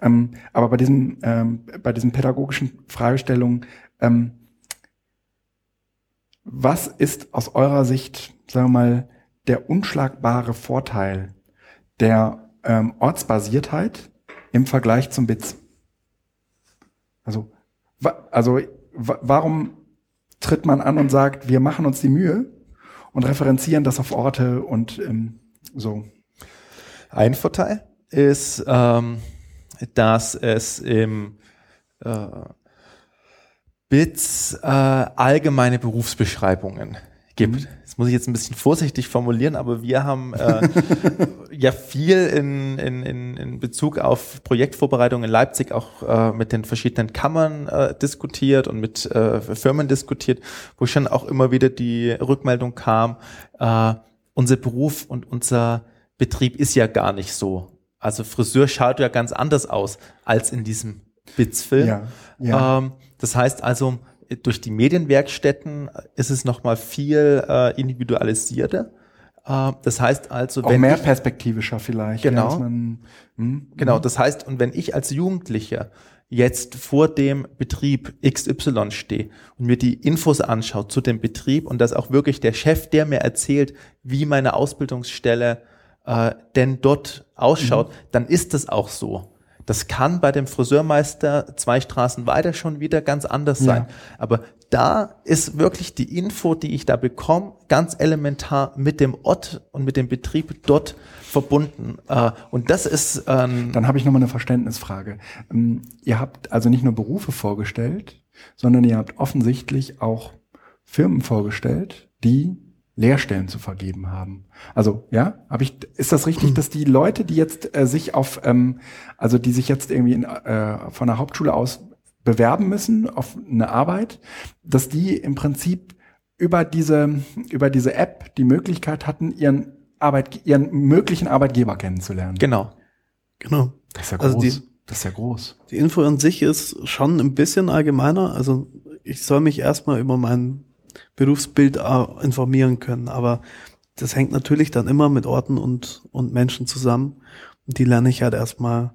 Ähm, aber bei diesem, ähm, bei diesen pädagogischen Fragestellungen, ähm, was ist aus eurer Sicht, sagen wir mal, der unschlagbare Vorteil der ähm, Ortsbasiertheit im Vergleich zum BITS? Also, also warum tritt man an und sagt, wir machen uns die Mühe und referenzieren das auf Orte und ähm, so? Ein Vorteil ist, ähm, dass es im äh, BITS äh, allgemeine Berufsbeschreibungen gibt. Mhm. Das muss ich jetzt ein bisschen vorsichtig formulieren, aber wir haben äh, *laughs* ja viel in, in, in, Bezug auf Projektvorbereitung in Leipzig auch äh, mit den verschiedenen Kammern äh, diskutiert und mit äh, Firmen diskutiert, wo schon auch immer wieder die Rückmeldung kam, äh, unser Beruf und unser Betrieb ist ja gar nicht so. Also Friseur schaut ja ganz anders aus als in diesem Bits-Film. Ja, ja. ähm, das heißt also, durch die Medienwerkstätten ist es nochmal viel äh, individualisierter. Äh, das heißt also, auch wenn mehr ich, perspektivischer vielleicht. Genau. Man, hm, genau. Hm. Das heißt, und wenn ich als Jugendlicher jetzt vor dem Betrieb XY stehe und mir die Infos anschaue zu dem Betrieb und dass auch wirklich der Chef, der mir erzählt, wie meine Ausbildungsstelle äh, denn dort ausschaut, mhm. dann ist das auch so. Das kann bei dem Friseurmeister zwei Straßen weiter schon wieder ganz anders ja. sein. Aber da ist wirklich die Info, die ich da bekomme, ganz elementar mit dem Ort und mit dem Betrieb dort verbunden. Äh, und das ist. Ähm Dann habe ich nochmal eine Verständnisfrage. Ähm, ihr habt also nicht nur Berufe vorgestellt, sondern ihr habt offensichtlich auch Firmen vorgestellt, die Lehrstellen zu vergeben haben. Also ja, habe ich ist das richtig, hm. dass die Leute, die jetzt äh, sich auf ähm, also die sich jetzt irgendwie in, äh, von der Hauptschule aus bewerben müssen auf eine Arbeit, dass die im Prinzip über diese über diese App die Möglichkeit hatten, ihren Arbeit ihren möglichen Arbeitgeber kennenzulernen. Genau. Genau. Das ist ja groß. Also die, das ist ja groß. Die Info an sich ist schon ein bisschen allgemeiner. Also ich soll mich erstmal über meinen Berufsbild äh, informieren können. Aber das hängt natürlich dann immer mit Orten und, und Menschen zusammen. Und die lerne ich halt erstmal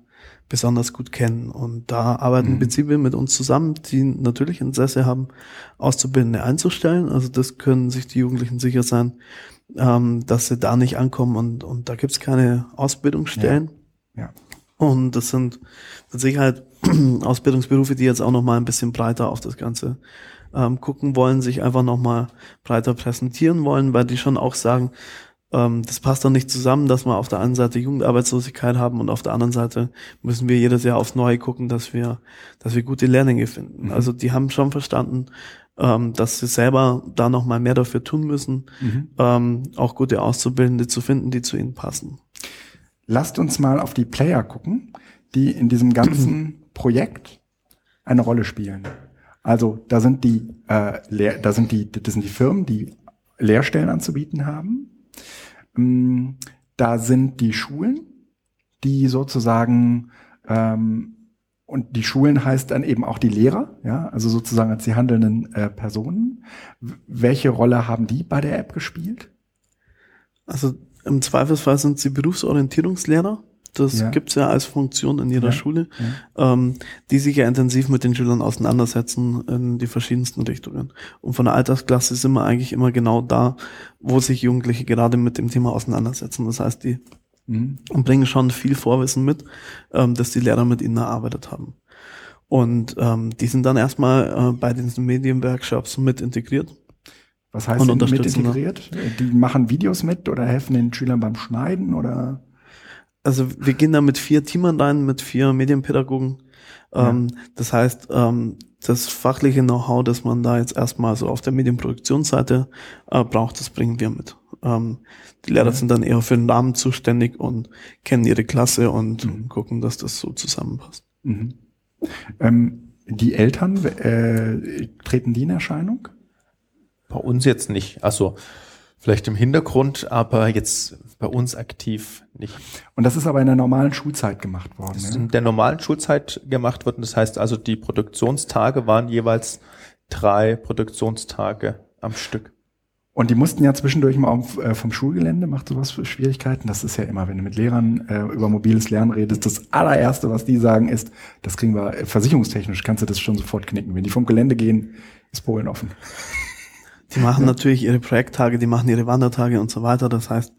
besonders gut kennen. Und da arbeiten mhm. Betriebe mit uns zusammen, die natürlich Interesse haben, Auszubildende einzustellen. Also das können sich die Jugendlichen sicher sein, ähm, dass sie da nicht ankommen und, und da gibt's keine Ausbildungsstellen. Ja. ja. Und das sind mit Sicherheit *clears throat* Ausbildungsberufe, die jetzt auch noch mal ein bisschen breiter auf das Ganze ähm, gucken wollen, sich einfach nochmal breiter präsentieren wollen, weil die schon auch sagen, ähm, das passt doch nicht zusammen, dass wir auf der einen Seite Jugendarbeitslosigkeit haben und auf der anderen Seite müssen wir jedes Jahr aufs Neue gucken, dass wir, dass wir gute Lehrlinge finden. Mhm. Also die haben schon verstanden, ähm, dass sie selber da nochmal mehr dafür tun müssen, mhm. ähm, auch gute Auszubildende zu finden, die zu ihnen passen. Lasst uns mal auf die Player gucken, die in diesem ganzen *clears throat* Projekt eine Rolle spielen. Also da sind die, äh, da sind die, das sind die Firmen, die Lehrstellen anzubieten haben. Ähm, da sind die Schulen, die sozusagen ähm, und die Schulen heißt dann eben auch die Lehrer, ja, also sozusagen als die handelnden äh, Personen. Welche Rolle haben die bei der App gespielt? Also im Zweifelsfall sind sie Berufsorientierungslehrer. Das ja. gibt's ja als Funktion in jeder ja. Schule, ja. Ähm, die sich ja intensiv mit den Schülern auseinandersetzen in die verschiedensten Richtungen. Und von der Altersklasse sind wir eigentlich immer genau da, wo sich Jugendliche gerade mit dem Thema auseinandersetzen. Das heißt, die mhm. bringen schon viel Vorwissen mit, ähm, dass die Lehrer mit ihnen erarbeitet haben. Und ähm, die sind dann erstmal äh, bei diesen Medienworkshops mit integriert. Was heißt denn mit integriert? Die machen Videos mit oder helfen den Schülern beim Schneiden oder? Also wir gehen da mit vier Teamern rein, mit vier Medienpädagogen. Ähm, ja. Das heißt, ähm, das fachliche Know-how, das man da jetzt erstmal so auf der Medienproduktionsseite äh, braucht, das bringen wir mit. Ähm, die Lehrer ja. sind dann eher für den Namen zuständig und kennen ihre Klasse und mhm. gucken, dass das so zusammenpasst. Mhm. Ähm, die Eltern, äh, treten die in Erscheinung? Bei uns jetzt nicht. Also vielleicht im Hintergrund, aber jetzt bei uns aktiv nicht. Und das ist aber in der normalen Schulzeit gemacht worden. Das ist ja? in der normalen Schulzeit gemacht worden. Das heißt also, die Produktionstage waren jeweils drei Produktionstage am Stück. Und die mussten ja zwischendurch mal auf, äh, vom Schulgelände, macht sowas für Schwierigkeiten. Das ist ja immer, wenn du mit Lehrern äh, über mobiles Lernen redest, das allererste, was die sagen, ist, das kriegen wir äh, versicherungstechnisch, kannst du das schon sofort knicken. Wenn die vom Gelände gehen, ist Polen offen. Die machen natürlich ihre Projekttage, die machen ihre Wandertage und so weiter. Das heißt,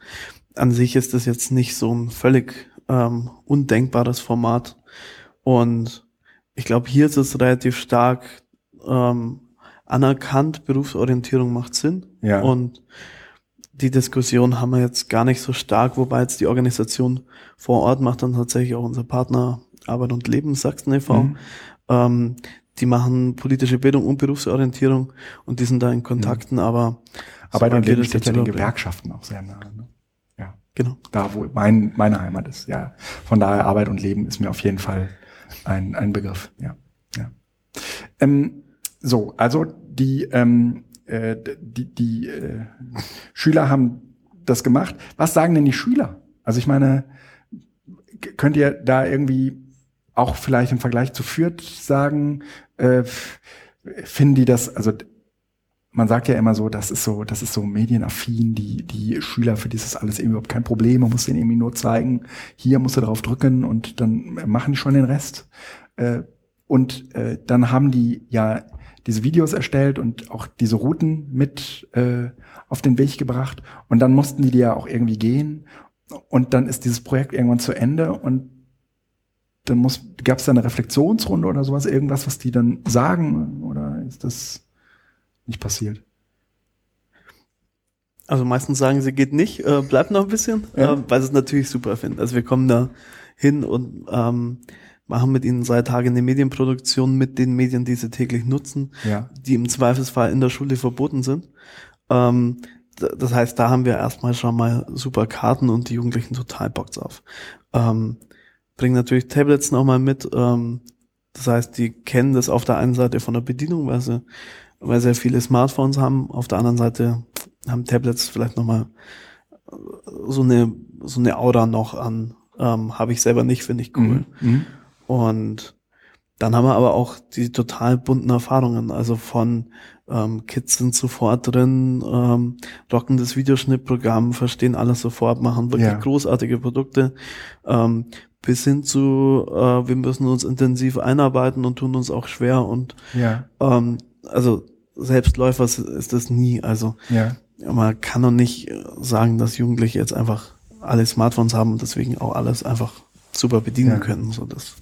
an sich ist das jetzt nicht so ein völlig ähm, undenkbares Format. Und ich glaube, hier ist es relativ stark ähm, anerkannt, Berufsorientierung macht Sinn. Ja. Und die Diskussion haben wir jetzt gar nicht so stark, wobei jetzt die Organisation vor Ort macht dann tatsächlich auch unser Partner Arbeit und Leben Sachsen e.V. Mhm. Ähm, die machen politische Bildung und Berufsorientierung und die sind da in Kontakten, mhm. aber Arbeit und Leben steht ja den Gewerkschaften auch sehr nahe. Ne? Ja, genau. Da, wo mein, meine Heimat ist. Ja, von daher Arbeit und Leben ist mir auf jeden Fall ein, ein Begriff. Ja, ja. Ähm, so, also die ähm, äh, die, die äh, Schüler haben das gemacht. Was sagen denn die Schüler? Also ich meine, könnt ihr da irgendwie auch vielleicht im Vergleich zu Fürth sagen, äh, finden die das, also man sagt ja immer so, das ist so, das ist so medienaffin, die, die Schüler, für die ist das alles eben überhaupt kein Problem, man muss denen irgendwie nur zeigen, hier musst du drauf drücken und dann machen die schon den Rest. Äh, und äh, dann haben die ja diese Videos erstellt und auch diese Routen mit äh, auf den Weg gebracht. Und dann mussten die die ja auch irgendwie gehen. Und dann ist dieses Projekt irgendwann zu Ende und dann muss, gab es da eine Reflexionsrunde oder sowas, irgendwas, was die dann sagen, oder ist das nicht passiert? Also meistens sagen sie, geht nicht, äh, bleibt noch ein bisschen, ja. äh, weil sie es natürlich super finden. Also wir kommen da hin und ähm, machen mit ihnen drei Tage eine Medienproduktion mit den Medien, die sie täglich nutzen, ja. die im Zweifelsfall in der Schule verboten sind. Ähm, das heißt, da haben wir erstmal schon mal super Karten und die Jugendlichen total Bock drauf. Ähm, bringen natürlich Tablets nochmal mit. Ähm, das heißt, die kennen das auf der einen Seite von der Bedienung, weil sie, weil sehr viele Smartphones haben. Auf der anderen Seite haben Tablets vielleicht nochmal so eine, so eine Aura noch an. Ähm, Habe ich selber nicht, finde ich cool. Mhm. mhm. Und dann haben wir aber auch die total bunten Erfahrungen, also von ähm, Kids sind sofort drin, ähm, rocken das Videoschnittprogramm, verstehen alles sofort, machen wirklich ja. großartige Produkte, ähm, bis hin zu, äh, wir müssen uns intensiv einarbeiten und tun uns auch schwer und ja. ähm, also Selbstläufer ist das nie. Also ja. man kann doch nicht sagen, dass Jugendliche jetzt einfach alle Smartphones haben und deswegen auch alles einfach super bedienen ja. können. So das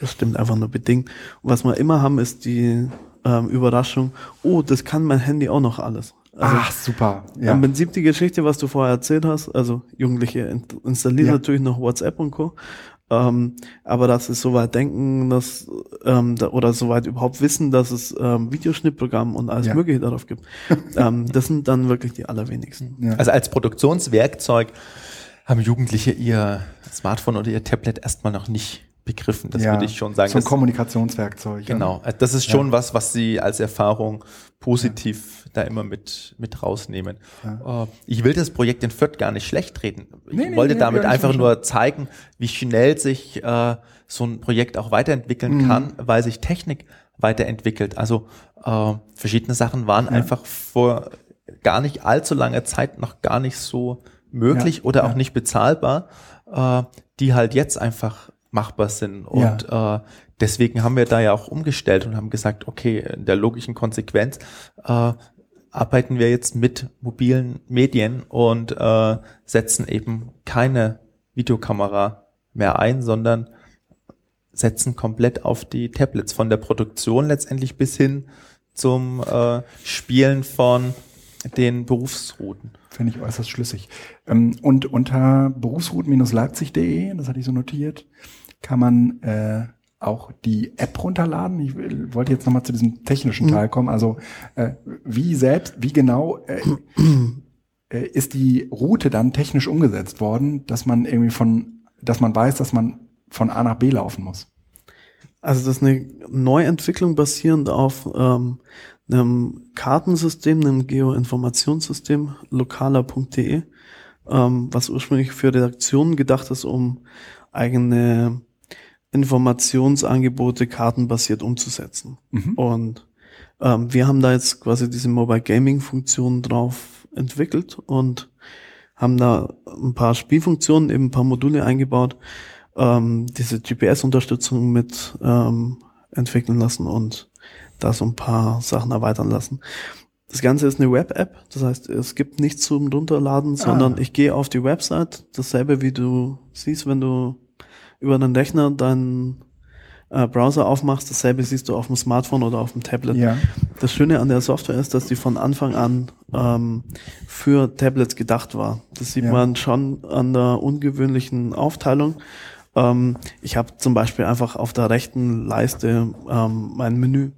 das stimmt einfach nur bedingt. Und was wir immer haben, ist die ähm, Überraschung, oh, das kann mein Handy auch noch alles. Also, Ach, super. Ja. Im Prinzip die Geschichte, was du vorher erzählt hast, also Jugendliche installieren ja. natürlich noch WhatsApp und Co. Ähm, aber dass sie soweit denken, dass ähm, da, oder soweit überhaupt wissen, dass es ähm, Videoschnittprogramm und alles ja. Mögliche darauf gibt, *laughs* ähm, das sind dann wirklich die allerwenigsten. Ja. Also als Produktionswerkzeug haben Jugendliche ihr Smartphone oder ihr Tablet erstmal noch nicht begriffen. Das ja, würde ich schon sagen. So ein Kommunikationswerkzeug. Genau. Ja. Das ist schon ja. was, was Sie als Erfahrung positiv da immer mit, mit rausnehmen. Uh, ich will das Projekt in Fürth gar nicht schlecht reden. Ich nee, wollte nee, damit einfach nur zeigen, wie schnell sich uh, so ein Projekt auch weiterentwickeln mhm. kann, weil sich Technik weiterentwickelt. Also uh, verschiedene Sachen waren einfach vor gar nicht allzu langer Zeit noch gar nicht so möglich oder auch nicht bezahlbar, die halt jetzt einfach machbar sind. Und ja. äh, deswegen haben wir da ja auch umgestellt und haben gesagt, okay, in der logischen Konsequenz äh, arbeiten wir jetzt mit mobilen Medien und äh, setzen eben keine Videokamera mehr ein, sondern setzen komplett auf die Tablets von der Produktion letztendlich bis hin zum äh, Spielen von den Berufsrouten. Finde ich äußerst schlüssig. Ähm, und unter berufsrouten-leipzig.de, das hatte ich so notiert, kann man äh, auch die App runterladen. Ich wollte jetzt nochmal zu diesem technischen Teil kommen. Also äh, wie selbst, wie genau äh, äh, ist die Route dann technisch umgesetzt worden, dass man irgendwie von, dass man weiß, dass man von A nach B laufen muss? Also das ist eine Neuentwicklung basierend auf ähm, einem Kartensystem, einem Geoinformationssystem, lokaler.de, ähm, was ursprünglich für Redaktionen gedacht ist, um eigene Informationsangebote kartenbasiert umzusetzen. Mhm. Und ähm, wir haben da jetzt quasi diese Mobile Gaming Funktion drauf entwickelt und haben da ein paar Spielfunktionen, eben ein paar Module eingebaut, ähm, diese GPS-Unterstützung mit ähm, entwickeln lassen und da so ein paar Sachen erweitern lassen. Das Ganze ist eine Web-App, das heißt, es gibt nichts zum Runterladen, ah. sondern ich gehe auf die Website, dasselbe wie du siehst, wenn du über den Rechner dein äh, Browser aufmachst, dasselbe siehst du auf dem Smartphone oder auf dem Tablet. Ja. Das Schöne an der Software ist, dass die von Anfang an ähm, für Tablets gedacht war. Das sieht ja. man schon an der ungewöhnlichen Aufteilung. Ähm, ich habe zum Beispiel einfach auf der rechten Leiste ähm, mein Menü,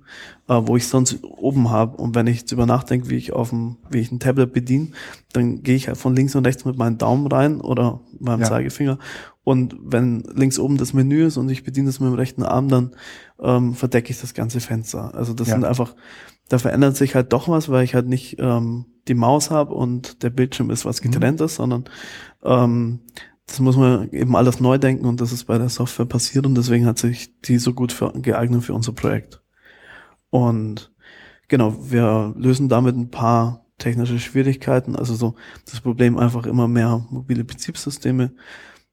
äh, wo ich sonst oben habe. Und wenn ich darüber nachdenke, wie ich auf dem, wie ich ein Tablet bediene, dann gehe ich halt von links und rechts mit meinem Daumen rein oder meinem ja. Zeigefinger. Und wenn links oben das Menü ist und ich bediene das mit dem rechten Arm, dann ähm, verdecke ich das ganze Fenster. Also das ja. sind einfach, da verändert sich halt doch was, weil ich halt nicht ähm, die Maus habe und der Bildschirm ist was getrennt mhm. ist, sondern ähm, das muss man eben alles neu denken und das ist bei der Software passiert und deswegen hat sich die so gut für, geeignet für unser Projekt. Und genau, wir lösen damit ein paar technische Schwierigkeiten, also so das Problem einfach immer mehr mobile Betriebssysteme.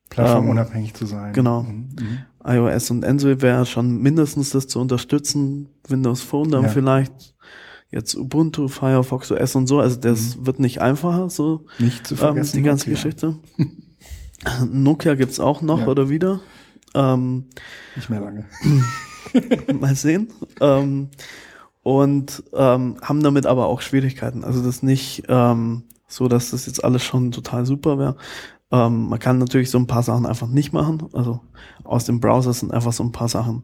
Plattformunabhängig ähm, zu sein. Genau. Mhm. mhm. iOS und Android wäre schon mindestens das zu unterstützen. Windows Phone dann ja. vielleicht. Jetzt Ubuntu, Firefox OS und so. Also das mhm. wird nicht einfacher, so nicht zu vergessen, ähm, die ganze Nokia. Geschichte. *laughs* Nokia gibt's auch noch ja. oder wieder. Ähm, Nicht mehr lange. *laughs* mal sehen. Ähm, und ähm, haben damit aber auch Schwierigkeiten. Also das nicht ähm, so, dass das jetzt alles schon total super wäre. Ähm, man kann natürlich so ein paar Sachen einfach nicht machen. Also aus dem Browser sind einfach so ein paar Sachen.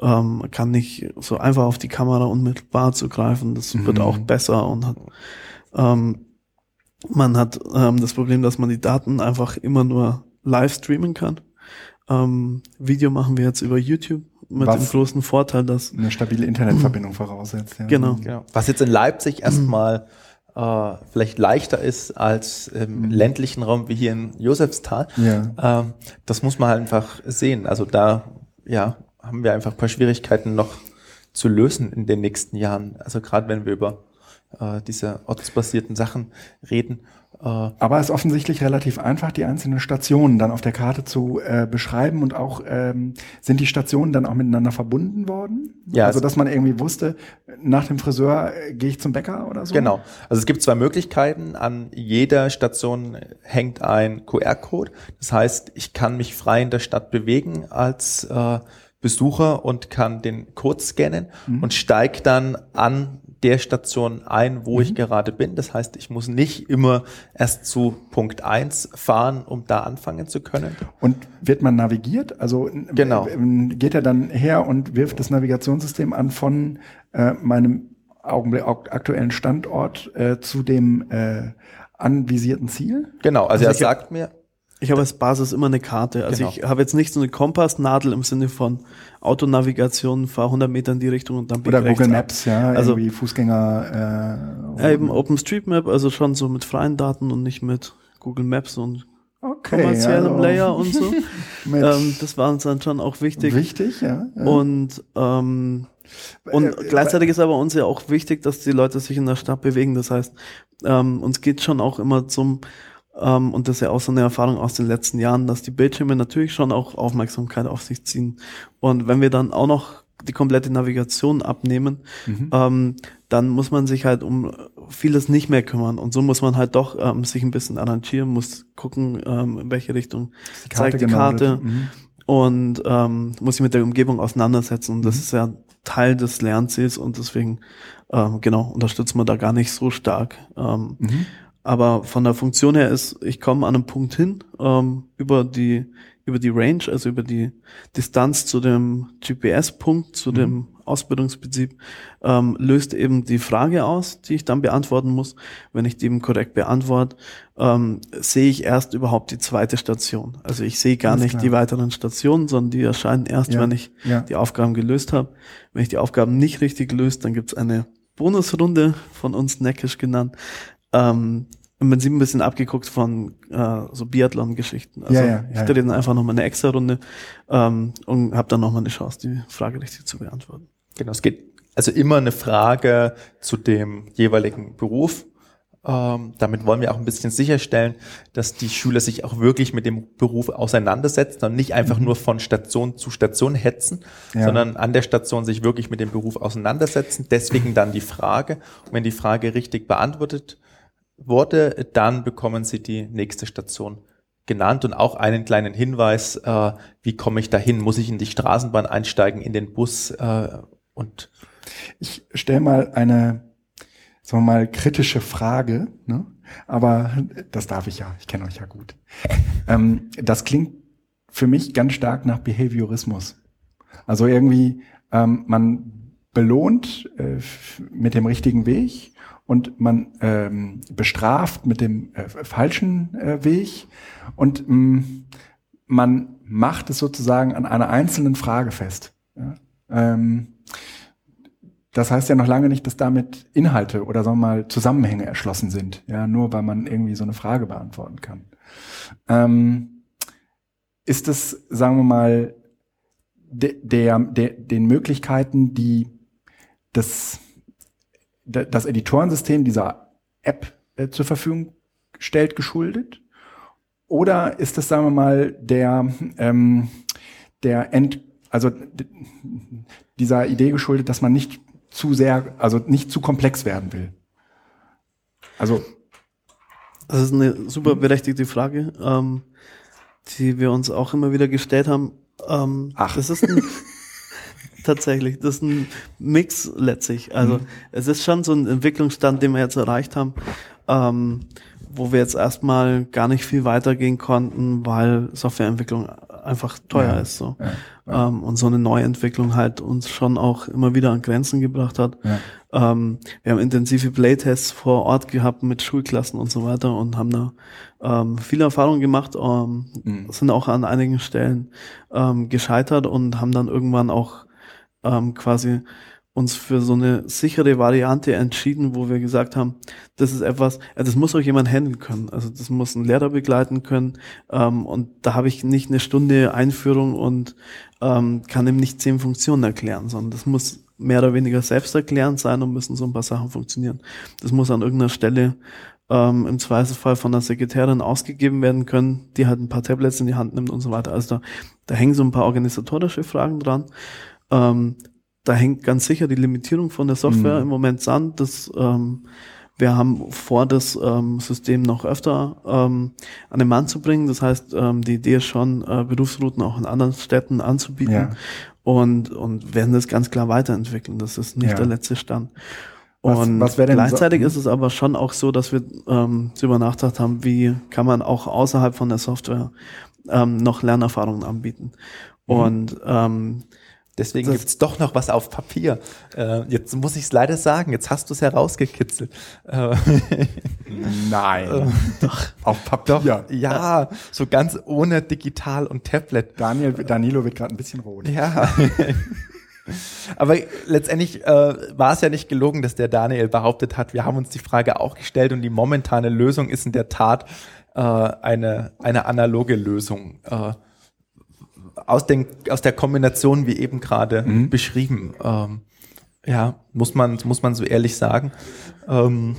Ähm, man kann nicht so einfach auf die Kamera unmittelbar zugreifen. Das mhm. wird auch besser und hat ähm, man hat ähm, das Problem, dass man die Daten einfach immer nur live streamen kann. Ähm, Video machen wir jetzt über YouTube mit Was dem großen Vorteil, dass eine stabile Internetverbindung voraussetzt. Ja. Genau. genau. Was jetzt in Leipzig erstmal äh, vielleicht leichter ist als im mhm. ländlichen Raum wie hier in Josefsthal. Ja. Ähm, das muss man halt einfach sehen. Also da ja haben wir einfach ein paar Schwierigkeiten noch zu lösen in den nächsten Jahren. Also gerade wenn wir über äh, diese ortsbasierten Sachen reden. Äh, Aber es ist offensichtlich relativ einfach, die einzelnen Stationen dann auf der Karte zu äh, beschreiben und auch ähm, sind die Stationen dann auch miteinander verbunden worden? Ja. Also dass man irgendwie wusste, nach dem Friseur äh, gehe ich zum Bäcker oder so? Genau. Also es gibt zwei Möglichkeiten. An jeder Station hängt ein QR-Code. Das heißt, ich kann mich frei in der Stadt bewegen als äh, Besucher und kann den Code scannen mhm. und steigt dann an der Station ein, wo mhm. ich gerade bin. Das heißt, ich muss nicht immer erst zu Punkt eins fahren, um da anfangen zu können. Und wird man navigiert? Also genau. geht er dann her und wirft das Navigationssystem an von äh, meinem Augenblick aktuellen Standort äh, zu dem äh, anvisierten Ziel? Genau, also, also er sagt mir, ich habe als Basis immer eine Karte. Also genau. ich habe jetzt nicht so eine Kompassnadel im Sinne von Autonavigation, fahr 100 Meter in die Richtung und dann bin Oder Google Maps, ja, also irgendwie Fußgänger. Äh, ja, eben OpenStreetMap, also schon so mit freien Daten und nicht mit Google Maps und okay, kommerziellem ja, Layer und so. *laughs* ähm, das war uns dann schon auch wichtig. Wichtig, ja. ja. Und ähm, und äh, gleichzeitig ist aber uns ja auch wichtig, dass die Leute sich in der Stadt bewegen. Das heißt, ähm, uns geht schon auch immer zum ähm, und das ist ja auch so eine Erfahrung aus den letzten Jahren, dass die Bildschirme natürlich schon auch Aufmerksamkeit auf sich ziehen. Und wenn wir dann auch noch die komplette Navigation abnehmen, mhm. ähm, dann muss man sich halt um vieles nicht mehr kümmern. Und so muss man halt doch ähm, sich ein bisschen arrangieren, muss gucken, ähm, in welche Richtung die zeigt die Karte mhm. und ähm, muss sich mit der Umgebung auseinandersetzen. Und das mhm. ist ja Teil des Lernziels und deswegen ähm, genau unterstützt man da gar nicht so stark. Ähm, mhm. Aber von der Funktion her ist, ich komme an einem Punkt hin, ähm, über die, über die Range, also über die Distanz zu dem GPS-Punkt, zu mhm. dem Ausbildungsprinzip, ähm, löst eben die Frage aus, die ich dann beantworten muss. Wenn ich die eben korrekt beantworte, ähm, sehe ich erst überhaupt die zweite Station. Also ich sehe gar Alles nicht klar. die weiteren Stationen, sondern die erscheinen erst, ja. wenn ich ja. die Aufgaben gelöst habe. Wenn ich die Aufgaben nicht richtig löst, dann gibt's eine Bonusrunde von uns neckisch genannt, ähm, im Prinzip ein bisschen abgeguckt von äh, so Biathlon-Geschichten. Also ja, ja, ich drehe dann einfach nochmal eine extra Runde ähm, und habe dann nochmal eine Chance, die Frage richtig zu beantworten. Genau, es geht also immer eine Frage zu dem jeweiligen Beruf. Ähm, damit wollen wir auch ein bisschen sicherstellen, dass die Schüler sich auch wirklich mit dem Beruf auseinandersetzen und nicht einfach mhm. nur von Station zu Station hetzen, ja. sondern an der Station sich wirklich mit dem Beruf auseinandersetzen. Deswegen dann die Frage. Und wenn die Frage richtig beantwortet wurde, dann bekommen Sie die nächste Station genannt und auch einen kleinen Hinweis, äh, wie komme ich dahin? Muss ich in die Straßenbahn einsteigen, in den Bus äh, und ich stelle mal eine, sagen wir mal, kritische Frage, ne? aber das darf ich ja, ich kenne euch ja gut. Ähm, das klingt für mich ganz stark nach Behaviorismus. Also irgendwie, ähm, man belohnt äh, mit dem richtigen Weg und man ähm, bestraft mit dem äh, falschen äh, Weg und mh, mm, man macht es sozusagen an einer einzelnen Frage fest. Ja? Ähm, das heißt ja noch lange nicht, dass damit Inhalte oder sagen wir mal Zusammenhänge erschlossen sind. Ja, nur weil man irgendwie so eine Frage beantworten kann. Ähm, ist es, sagen wir mal, de, der, der, den Möglichkeiten, die das, das Editorensystem dieser App äh, zur Verfügung stellt, geschuldet? Oder ist es, sagen wir mal, der, ähm, der End, also dieser Idee geschuldet, dass man nicht zu sehr, also nicht zu komplex werden will. Also. Das ist eine super berechtigte Frage, ähm, die wir uns auch immer wieder gestellt haben. Ähm, Ach. Das ist ein, tatsächlich, das ist ein Mix letztlich. Also mhm. es ist schon so ein Entwicklungsstand, den wir jetzt erreicht haben. Ähm, wo wir jetzt erstmal gar nicht viel weitergehen konnten, weil Softwareentwicklung einfach teuer ja, ist. So. Ja, ja. Ähm, und so eine Neuentwicklung halt uns schon auch immer wieder an Grenzen gebracht hat. Ähm, wir haben intensive Playtests vor Ort gehabt mit Schulklassen und so weiter und haben da ähm, viele Erfahrungen gemacht, ähm, mhm. sind auch an einigen Stellen ähm, gescheitert und haben dann irgendwann auch ähm, quasi uns für so eine sichere Variante entschieden, wo wir gesagt haben, das ist etwas, äh, das muss auch jemand handeln können. Also das muss ein Lehrer begleiten können. Ähm, und da habe ich nicht eine Stunde Einführung und ähm, kann ihm nicht zehn Funktionen erklären, sondern das muss mehr oder weniger selbsterklärend sein und müssen so ein paar Sachen funktionieren. Das muss an irgendeiner Stelle ähm, im Zweifelsfall von der Sekretärin ausgegeben werden können, die halt ein paar Tablets in die Hand nimmt und so weiter. Also da, da hängen so ein paar organisatorische Fragen dran. Ähm, da hängt ganz sicher die Limitierung von der Software mhm. im Moment an. Das, ähm, wir haben vor, das ähm, System noch öfter ähm, an den Mann zu bringen. Das heißt, ähm, die Idee ist schon, äh, Berufsrouten auch in anderen Städten anzubieten ja. und, und werden das ganz klar weiterentwickeln. Das ist nicht ja. der letzte Stand. Und was, was gleichzeitig so? ist es aber schon auch so, dass wir ähm, darüber nachgedacht haben, wie kann man auch außerhalb von der Software ähm, noch Lernerfahrungen anbieten. Mhm. Und ähm, Deswegen gibt es doch noch was auf Papier. Äh, jetzt muss ich es leider sagen, jetzt hast du es herausgekitzelt. Äh, *laughs* Nein. Äh, doch. Auf Papier. Doch, ja, so ganz ohne Digital und Tablet. Daniel, Danilo wird gerade ein bisschen rot. Ja. *laughs* Aber letztendlich äh, war es ja nicht gelogen, dass der Daniel behauptet hat, wir haben uns die Frage auch gestellt und die momentane Lösung ist in der Tat äh, eine, eine analoge Lösung. Äh, aus, den, aus der Kombination wie eben gerade mhm. beschrieben. Ähm, ja, muss man, muss man so ehrlich sagen. Ähm,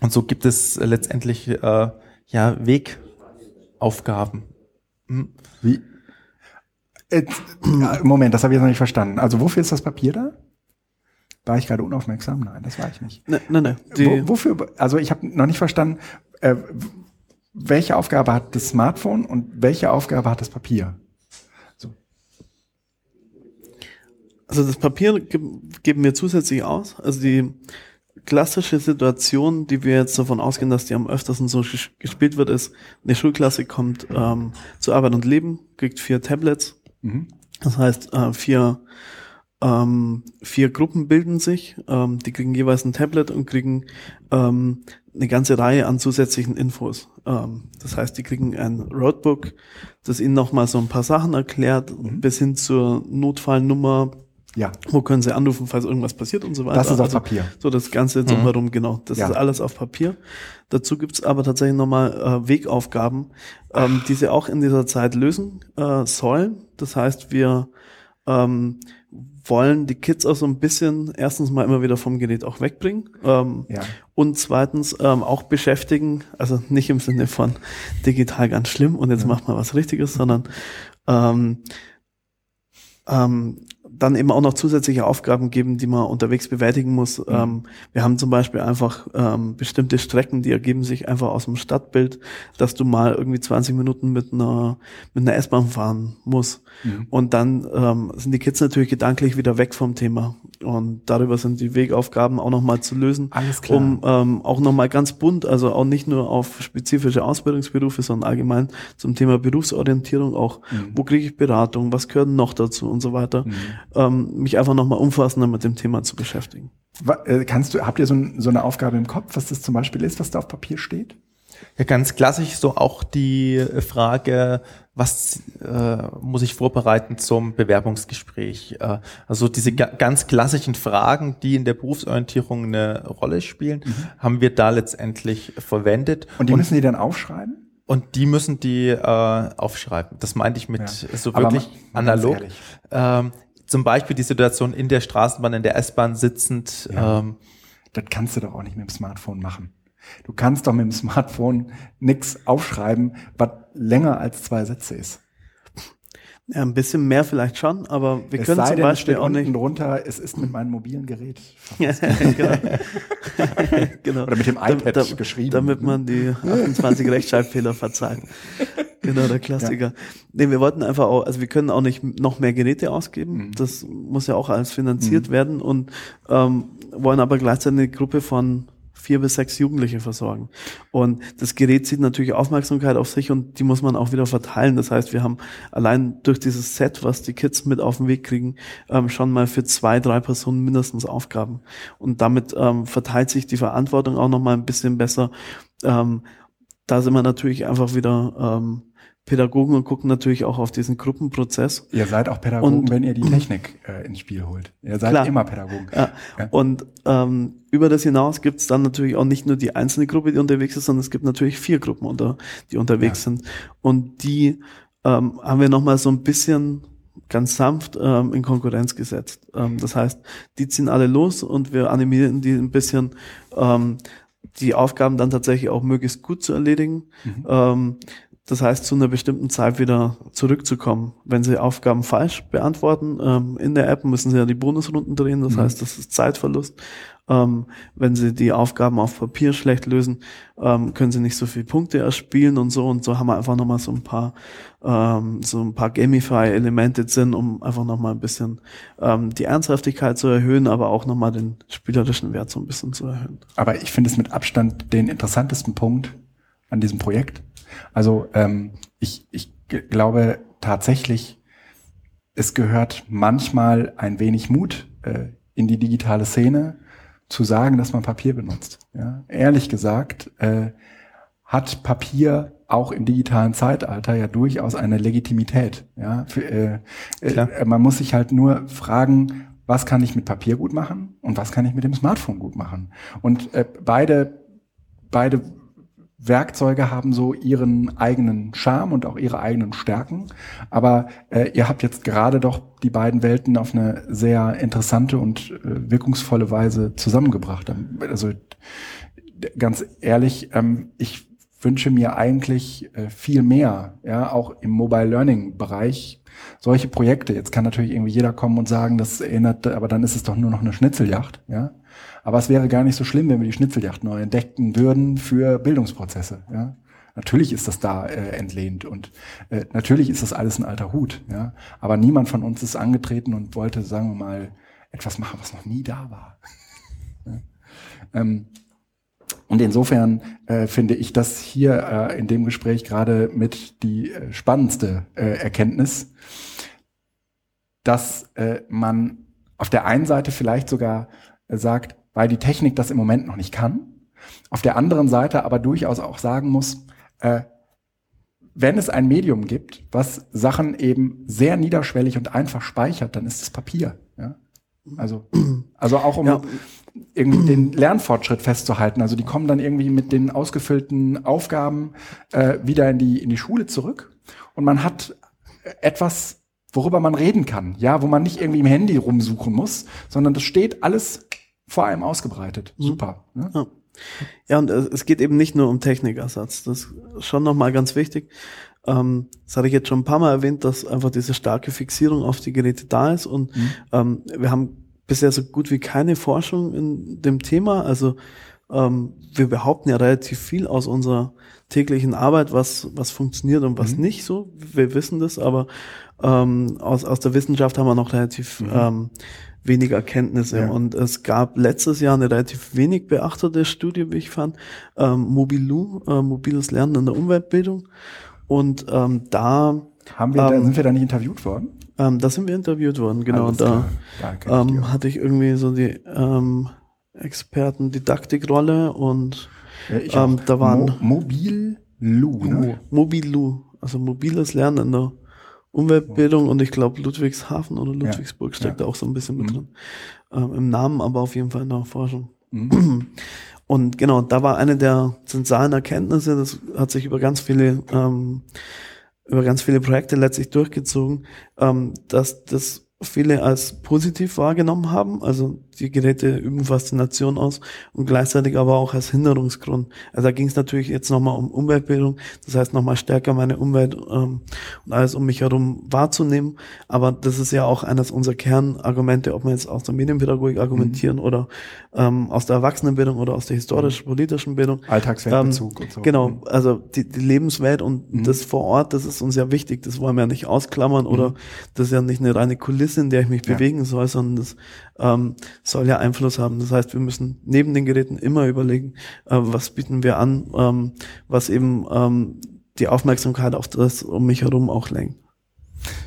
und so gibt es letztendlich äh, ja Wegaufgaben. Mhm. Wie? Äh, Moment, das habe ich jetzt noch nicht verstanden. Also wofür ist das Papier da? War ich gerade unaufmerksam? Nein, das war ich nicht. Nein, nein, nein. Wo, wofür? Also ich habe noch nicht verstanden, äh, welche Aufgabe hat das Smartphone und welche Aufgabe hat das Papier? Also das Papier geben wir zusätzlich aus. Also die klassische Situation, die wir jetzt davon ausgehen, dass die am öftersten so gespielt wird, ist, eine Schulklasse kommt ähm, zu Arbeit und Leben, kriegt vier Tablets. Mhm. Das heißt, äh, vier, ähm, vier Gruppen bilden sich, ähm, die kriegen jeweils ein Tablet und kriegen ähm, eine ganze Reihe an zusätzlichen Infos. Ähm, das heißt, die kriegen ein Roadbook, das ihnen nochmal so ein paar Sachen erklärt, mhm. bis hin zur Notfallnummer, ja. Wo können Sie anrufen, falls irgendwas passiert und so weiter. Das ist auf also, Papier. So das Ganze drumherum, mhm. genau. Das ja. ist alles auf Papier. Dazu gibt's aber tatsächlich nochmal äh, Wegaufgaben, ähm, die Sie auch in dieser Zeit lösen äh, sollen. Das heißt, wir ähm, wollen die Kids auch so ein bisschen erstens mal immer wieder vom Gerät auch wegbringen ähm, ja. und zweitens ähm, auch beschäftigen, also nicht im Sinne von digital ganz schlimm und jetzt ja. macht man was Richtiges, sondern ähm, ähm, dann eben auch noch zusätzliche Aufgaben geben, die man unterwegs bewältigen muss. Mhm. Ähm, wir haben zum Beispiel einfach ähm, bestimmte Strecken, die ergeben sich einfach aus dem Stadtbild, dass du mal irgendwie 20 Minuten mit einer mit einer S-Bahn fahren musst. Mhm. Und dann ähm, sind die Kids natürlich gedanklich wieder weg vom Thema. Und darüber sind die Wegaufgaben auch nochmal zu lösen, Alles klar. um ähm, auch nochmal ganz bunt, also auch nicht nur auf spezifische Ausbildungsberufe, sondern allgemein zum Thema Berufsorientierung auch, mhm. wo kriege ich Beratung, was gehört noch dazu und so weiter, mhm. Ähm, mich einfach nochmal umfassender mit dem Thema zu beschäftigen. Äh, kannst du, habt ihr so, ein, so eine Aufgabe im Kopf, was das zum Beispiel ist, was da auf Papier steht? Ja, ganz klassisch so auch die Frage, was äh, muss ich vorbereiten zum Bewerbungsgespräch? Äh, also diese ga ganz klassischen Fragen, die in der Berufsorientierung eine Rolle spielen, mhm. haben wir da letztendlich verwendet. Und die und, müssen die dann aufschreiben? Und die müssen die äh, aufschreiben. Das meinte ich mit ja. so wirklich analog. Ähm, zum Beispiel die Situation in der Straßenbahn, in der S-Bahn sitzend. Ja. Ähm, das kannst du doch auch nicht mit dem Smartphone machen. Du kannst doch mit dem Smartphone nichts aufschreiben, was länger als zwei Sätze ist. Ja, ein bisschen mehr vielleicht schon, aber wir es können zum denn, Beispiel auch nicht. drunter, es ist mit meinem mobilen Gerät. *laughs* *laughs* genau. *laughs* genau. Oder mit dem iPad da, geschrieben. Damit man die 28 Rechtschreibfehler verzeiht. Genau, der Klassiker. Ja. Nee, wir wollten einfach auch, also wir können auch nicht noch mehr Geräte ausgeben. Mhm. Das muss ja auch alles finanziert mhm. werden und ähm, wollen aber gleichzeitig eine Gruppe von vier bis sechs Jugendliche versorgen. Und das Gerät zieht natürlich Aufmerksamkeit auf sich und die muss man auch wieder verteilen. Das heißt, wir haben allein durch dieses Set, was die Kids mit auf den Weg kriegen, ähm, schon mal für zwei, drei Personen mindestens Aufgaben. Und damit ähm, verteilt sich die Verantwortung auch noch mal ein bisschen besser. Ähm, da sind wir natürlich einfach wieder ähm, Pädagogen und gucken natürlich auch auf diesen Gruppenprozess. Ihr seid auch Pädagogen, und, wenn ihr die Technik äh, ins Spiel holt. Ihr seid klar. immer Pädagogen. Ja. ja. Und ähm, über das hinaus gibt es dann natürlich auch nicht nur die einzelne Gruppe, die unterwegs ist, sondern es gibt natürlich vier Gruppen, unter, die unterwegs ja. sind. Und die ähm, haben wir nochmal so ein bisschen ganz sanft ähm, in Konkurrenz gesetzt. Ähm, das heißt, die ziehen alle los und wir animieren die ein bisschen, ähm, die Aufgaben dann tatsächlich auch möglichst gut zu erledigen. Mhm. Ähm, das heißt, zu einer bestimmten Zeit wieder zurückzukommen. Wenn Sie Aufgaben falsch beantworten, ähm, in der App müssen Sie ja die Bonusrunden drehen, das mhm. heißt, das ist Zeitverlust. Ähm, wenn Sie die Aufgaben auf Papier schlecht lösen, ähm, können Sie nicht so viele Punkte erspielen und so. Und so haben wir einfach nochmal so ein paar, ähm, so ein paar Gamify-Elemente drin, um einfach nochmal ein bisschen ähm, die Ernsthaftigkeit zu erhöhen, aber auch nochmal den spielerischen Wert so ein bisschen zu erhöhen. Aber ich finde es mit Abstand den interessantesten Punkt an diesem Projekt also ähm, ich, ich glaube tatsächlich, es gehört manchmal ein wenig Mut äh, in die digitale Szene, zu sagen, dass man Papier benutzt. Ja? Ehrlich gesagt äh, hat Papier auch im digitalen Zeitalter ja durchaus eine Legitimität. Ja? Für, äh, äh, man muss sich halt nur fragen, was kann ich mit Papier gut machen und was kann ich mit dem Smartphone gut machen. Und äh, beide, beide Werkzeuge haben so ihren eigenen Charme und auch ihre eigenen Stärken. Aber äh, ihr habt jetzt gerade doch die beiden Welten auf eine sehr interessante und äh, wirkungsvolle Weise zusammengebracht. Also ganz ehrlich, ähm, ich wünsche mir eigentlich äh, viel mehr, ja, auch im Mobile Learning Bereich solche Projekte. Jetzt kann natürlich irgendwie jeder kommen und sagen, das erinnert, aber dann ist es doch nur noch eine Schnitzeljacht, ja. Aber es wäre gar nicht so schlimm, wenn wir die Schnitzeljacht neu entdecken würden für Bildungsprozesse. Ja? Natürlich ist das da äh, entlehnt und äh, natürlich ist das alles ein alter Hut. Ja? Aber niemand von uns ist angetreten und wollte, sagen wir mal, etwas machen, was noch nie da war. *laughs* ja? ähm, und insofern äh, finde ich das hier äh, in dem Gespräch gerade mit die äh, spannendste äh, Erkenntnis, dass äh, man auf der einen Seite vielleicht sogar äh, sagt, weil die Technik das im Moment noch nicht kann. Auf der anderen Seite aber durchaus auch sagen muss, wenn es ein Medium gibt, was Sachen eben sehr niederschwellig und einfach speichert, dann ist es Papier. Ja? Also, also auch um ja. Irgendwie den Lernfortschritt festzuhalten. Also die kommen dann irgendwie mit den ausgefüllten Aufgaben äh, wieder in die, in die Schule zurück und man hat etwas, worüber man reden kann. Ja, wo man nicht irgendwie im Handy rumsuchen muss, sondern das steht alles vor allem ausgebreitet. Mhm. Super. Ne? Ja. Ja, und es geht eben nicht nur um Technikersatz. Das ist schon nochmal ganz wichtig. Ähm, das hatte ich jetzt schon ein paar Mal erwähnt, dass einfach diese starke Fixierung auf die Geräte da ist. Und mhm. ähm, wir haben bisher so gut wie keine Forschung in dem Thema. Also ähm, wir behaupten ja relativ viel aus unserer täglichen Arbeit, was, was funktioniert und was mhm. nicht so. Wir wissen das, aber ähm, aus, aus der Wissenschaft haben wir noch relativ mhm. ähm, wenig Erkenntnisse. Ja. Und es gab letztes Jahr eine relativ wenig beachtete Studie, wie ich fand, ähm, Mobilu, äh, mobiles Lernen in der Umweltbildung. Und ähm, da haben wir, ähm, sind wir da nicht interviewt worden? Ähm, da sind wir interviewt worden, genau. Alles da ähm, hatte ich irgendwie so die ähm, Experten-Didaktikrolle und ja, ähm, da waren Mo Mobil Lu, ne? Mobil Lu, also mobiles Lernen in der Umweltbildung und ich glaube Ludwigshafen oder Ludwigsburg ja, steckt ja. da auch so ein bisschen mit mhm. drin. Ähm, Im Namen, aber auf jeden Fall in der Forschung. Mhm. *clears throat* Und genau, da war eine der zentralen Erkenntnisse, das hat sich über ganz viele, ähm, über ganz viele Projekte letztlich durchgezogen, ähm, dass das viele als positiv wahrgenommen haben. Also die Geräte üben Faszination aus und gleichzeitig aber auch als Hinderungsgrund. Also da ging es natürlich jetzt nochmal um Umweltbildung, das heißt nochmal stärker meine Umwelt ähm, und alles um mich herum wahrzunehmen. Aber das ist ja auch eines unserer Kernargumente, ob wir jetzt aus der Medienpädagogik argumentieren mhm. oder ähm, aus der Erwachsenenbildung oder aus der historisch-politischen Bildung. Alltagsweltbezug ähm, und so. Genau, mhm. also die, die Lebenswelt und mhm. das vor Ort, das ist uns ja wichtig, das wollen wir ja nicht ausklammern oder mhm. das ist ja nicht eine reine Kulisse, in der ich mich ja. bewegen soll, sondern das ähm, soll ja Einfluss haben. Das heißt, wir müssen neben den Geräten immer überlegen, äh, was bieten wir an, ähm, was eben ähm, die Aufmerksamkeit auf das um mich herum auch lenkt.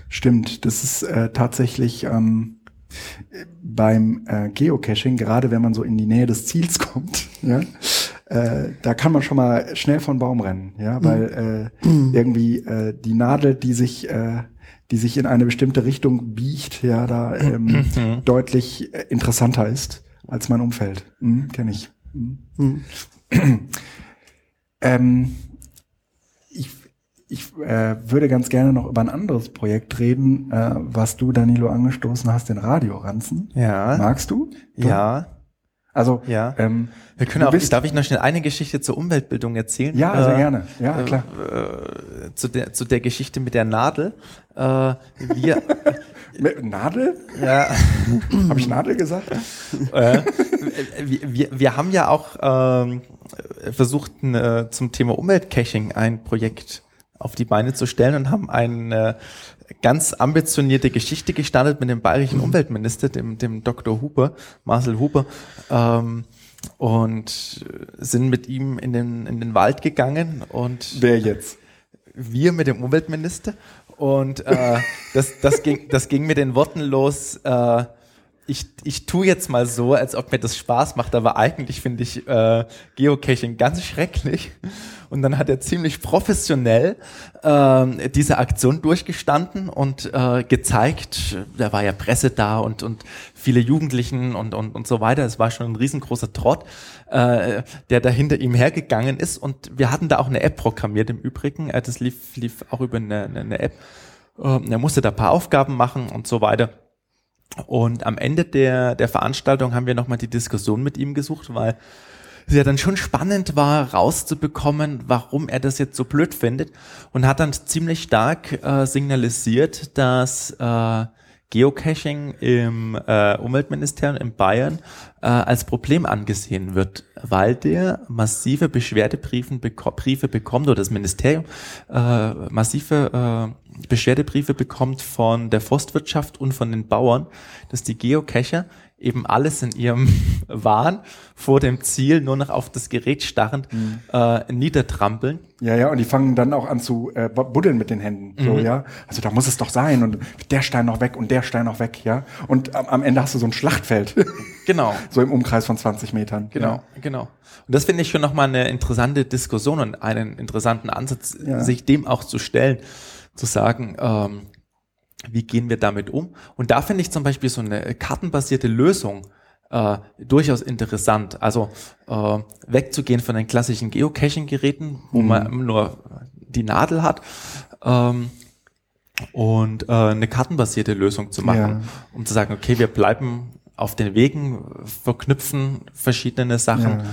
Stimmt, das ist äh, tatsächlich ähm, beim äh, Geocaching, gerade wenn man so in die Nähe des Ziels *laughs* kommt, ja, äh, da kann man schon mal schnell von Baum rennen, ja, weil äh, irgendwie äh, die Nadel, die sich äh, die sich in eine bestimmte Richtung biegt, ja, da ähm, mhm. deutlich äh, interessanter ist als mein Umfeld. Hm, Kenne ich. Hm. *clears throat* ähm, ich ich äh, würde ganz gerne noch über ein anderes Projekt reden, äh, was du, Danilo, angestoßen hast, den Radioranzen. Ja. Magst du? Ja. Also, ja. Ähm, wir können auch, bist, darf ich noch schnell eine Geschichte zur Umweltbildung erzählen? Ja, sehr äh, gerne. Ja, klar. Äh, zu, der, zu der Geschichte mit der Nadel. Äh, wir, *laughs* Nadel? Ja. *laughs* Habe ich Nadel gesagt? Äh, wir, wir, haben ja auch ähm, versucht, äh, zum Thema Umweltcaching ein Projekt auf die Beine zu stellen und haben ein äh, ganz ambitionierte Geschichte gestartet mit dem bayerischen Umweltminister, dem, dem Dr. Huber, Marcel Huber, ähm, und sind mit ihm in den, in den Wald gegangen und Wer jetzt? Wir mit dem Umweltminister und äh, das, das, ging, das ging mit den Worten los, äh, ich, ich tue jetzt mal so, als ob mir das Spaß macht, aber eigentlich finde ich äh, Geocaching ganz schrecklich. Und dann hat er ziemlich professionell äh, diese Aktion durchgestanden und äh, gezeigt, da war ja Presse da und, und viele Jugendlichen und, und, und so weiter. Es war schon ein riesengroßer Trott, äh, der da hinter ihm hergegangen ist. Und wir hatten da auch eine App programmiert im Übrigen. Äh, das lief, lief auch über eine, eine App. Äh, er musste da paar Aufgaben machen und so weiter. Und am Ende der, der Veranstaltung haben wir nochmal die Diskussion mit ihm gesucht, weil es ja dann schon spannend war, rauszubekommen, warum er das jetzt so blöd findet. Und hat dann ziemlich stark äh, signalisiert, dass äh, Geocaching im äh, Umweltministerium in Bayern äh, als Problem angesehen wird, weil der massive Beschwerdebriefe beko Briefe bekommt oder das Ministerium äh, massive äh, Beschwerdebriefe bekommt von der Forstwirtschaft und von den Bauern, dass die Geocacher eben alles in ihrem *laughs* Wahn vor dem Ziel nur noch auf das Gerät starrend mhm. äh, niedertrampeln. Ja, ja, und die fangen dann auch an zu äh, buddeln mit den Händen. So, mhm. ja. Also da muss es doch sein. Und der Stein noch weg und der Stein noch weg, ja. Und am, am Ende hast du so ein Schlachtfeld. *laughs* Genau. so im Umkreis von 20 Metern. Genau, ja. genau. Und das finde ich schon nochmal eine interessante Diskussion und einen interessanten Ansatz, ja. sich dem auch zu stellen, zu sagen, ähm, wie gehen wir damit um? Und da finde ich zum Beispiel so eine kartenbasierte Lösung äh, durchaus interessant. Also äh, wegzugehen von den klassischen Geocaching-Geräten, wo mhm. man nur die Nadel hat, ähm, und äh, eine kartenbasierte Lösung zu machen, ja. um zu sagen, okay, wir bleiben auf den Wegen verknüpfen verschiedene Sachen.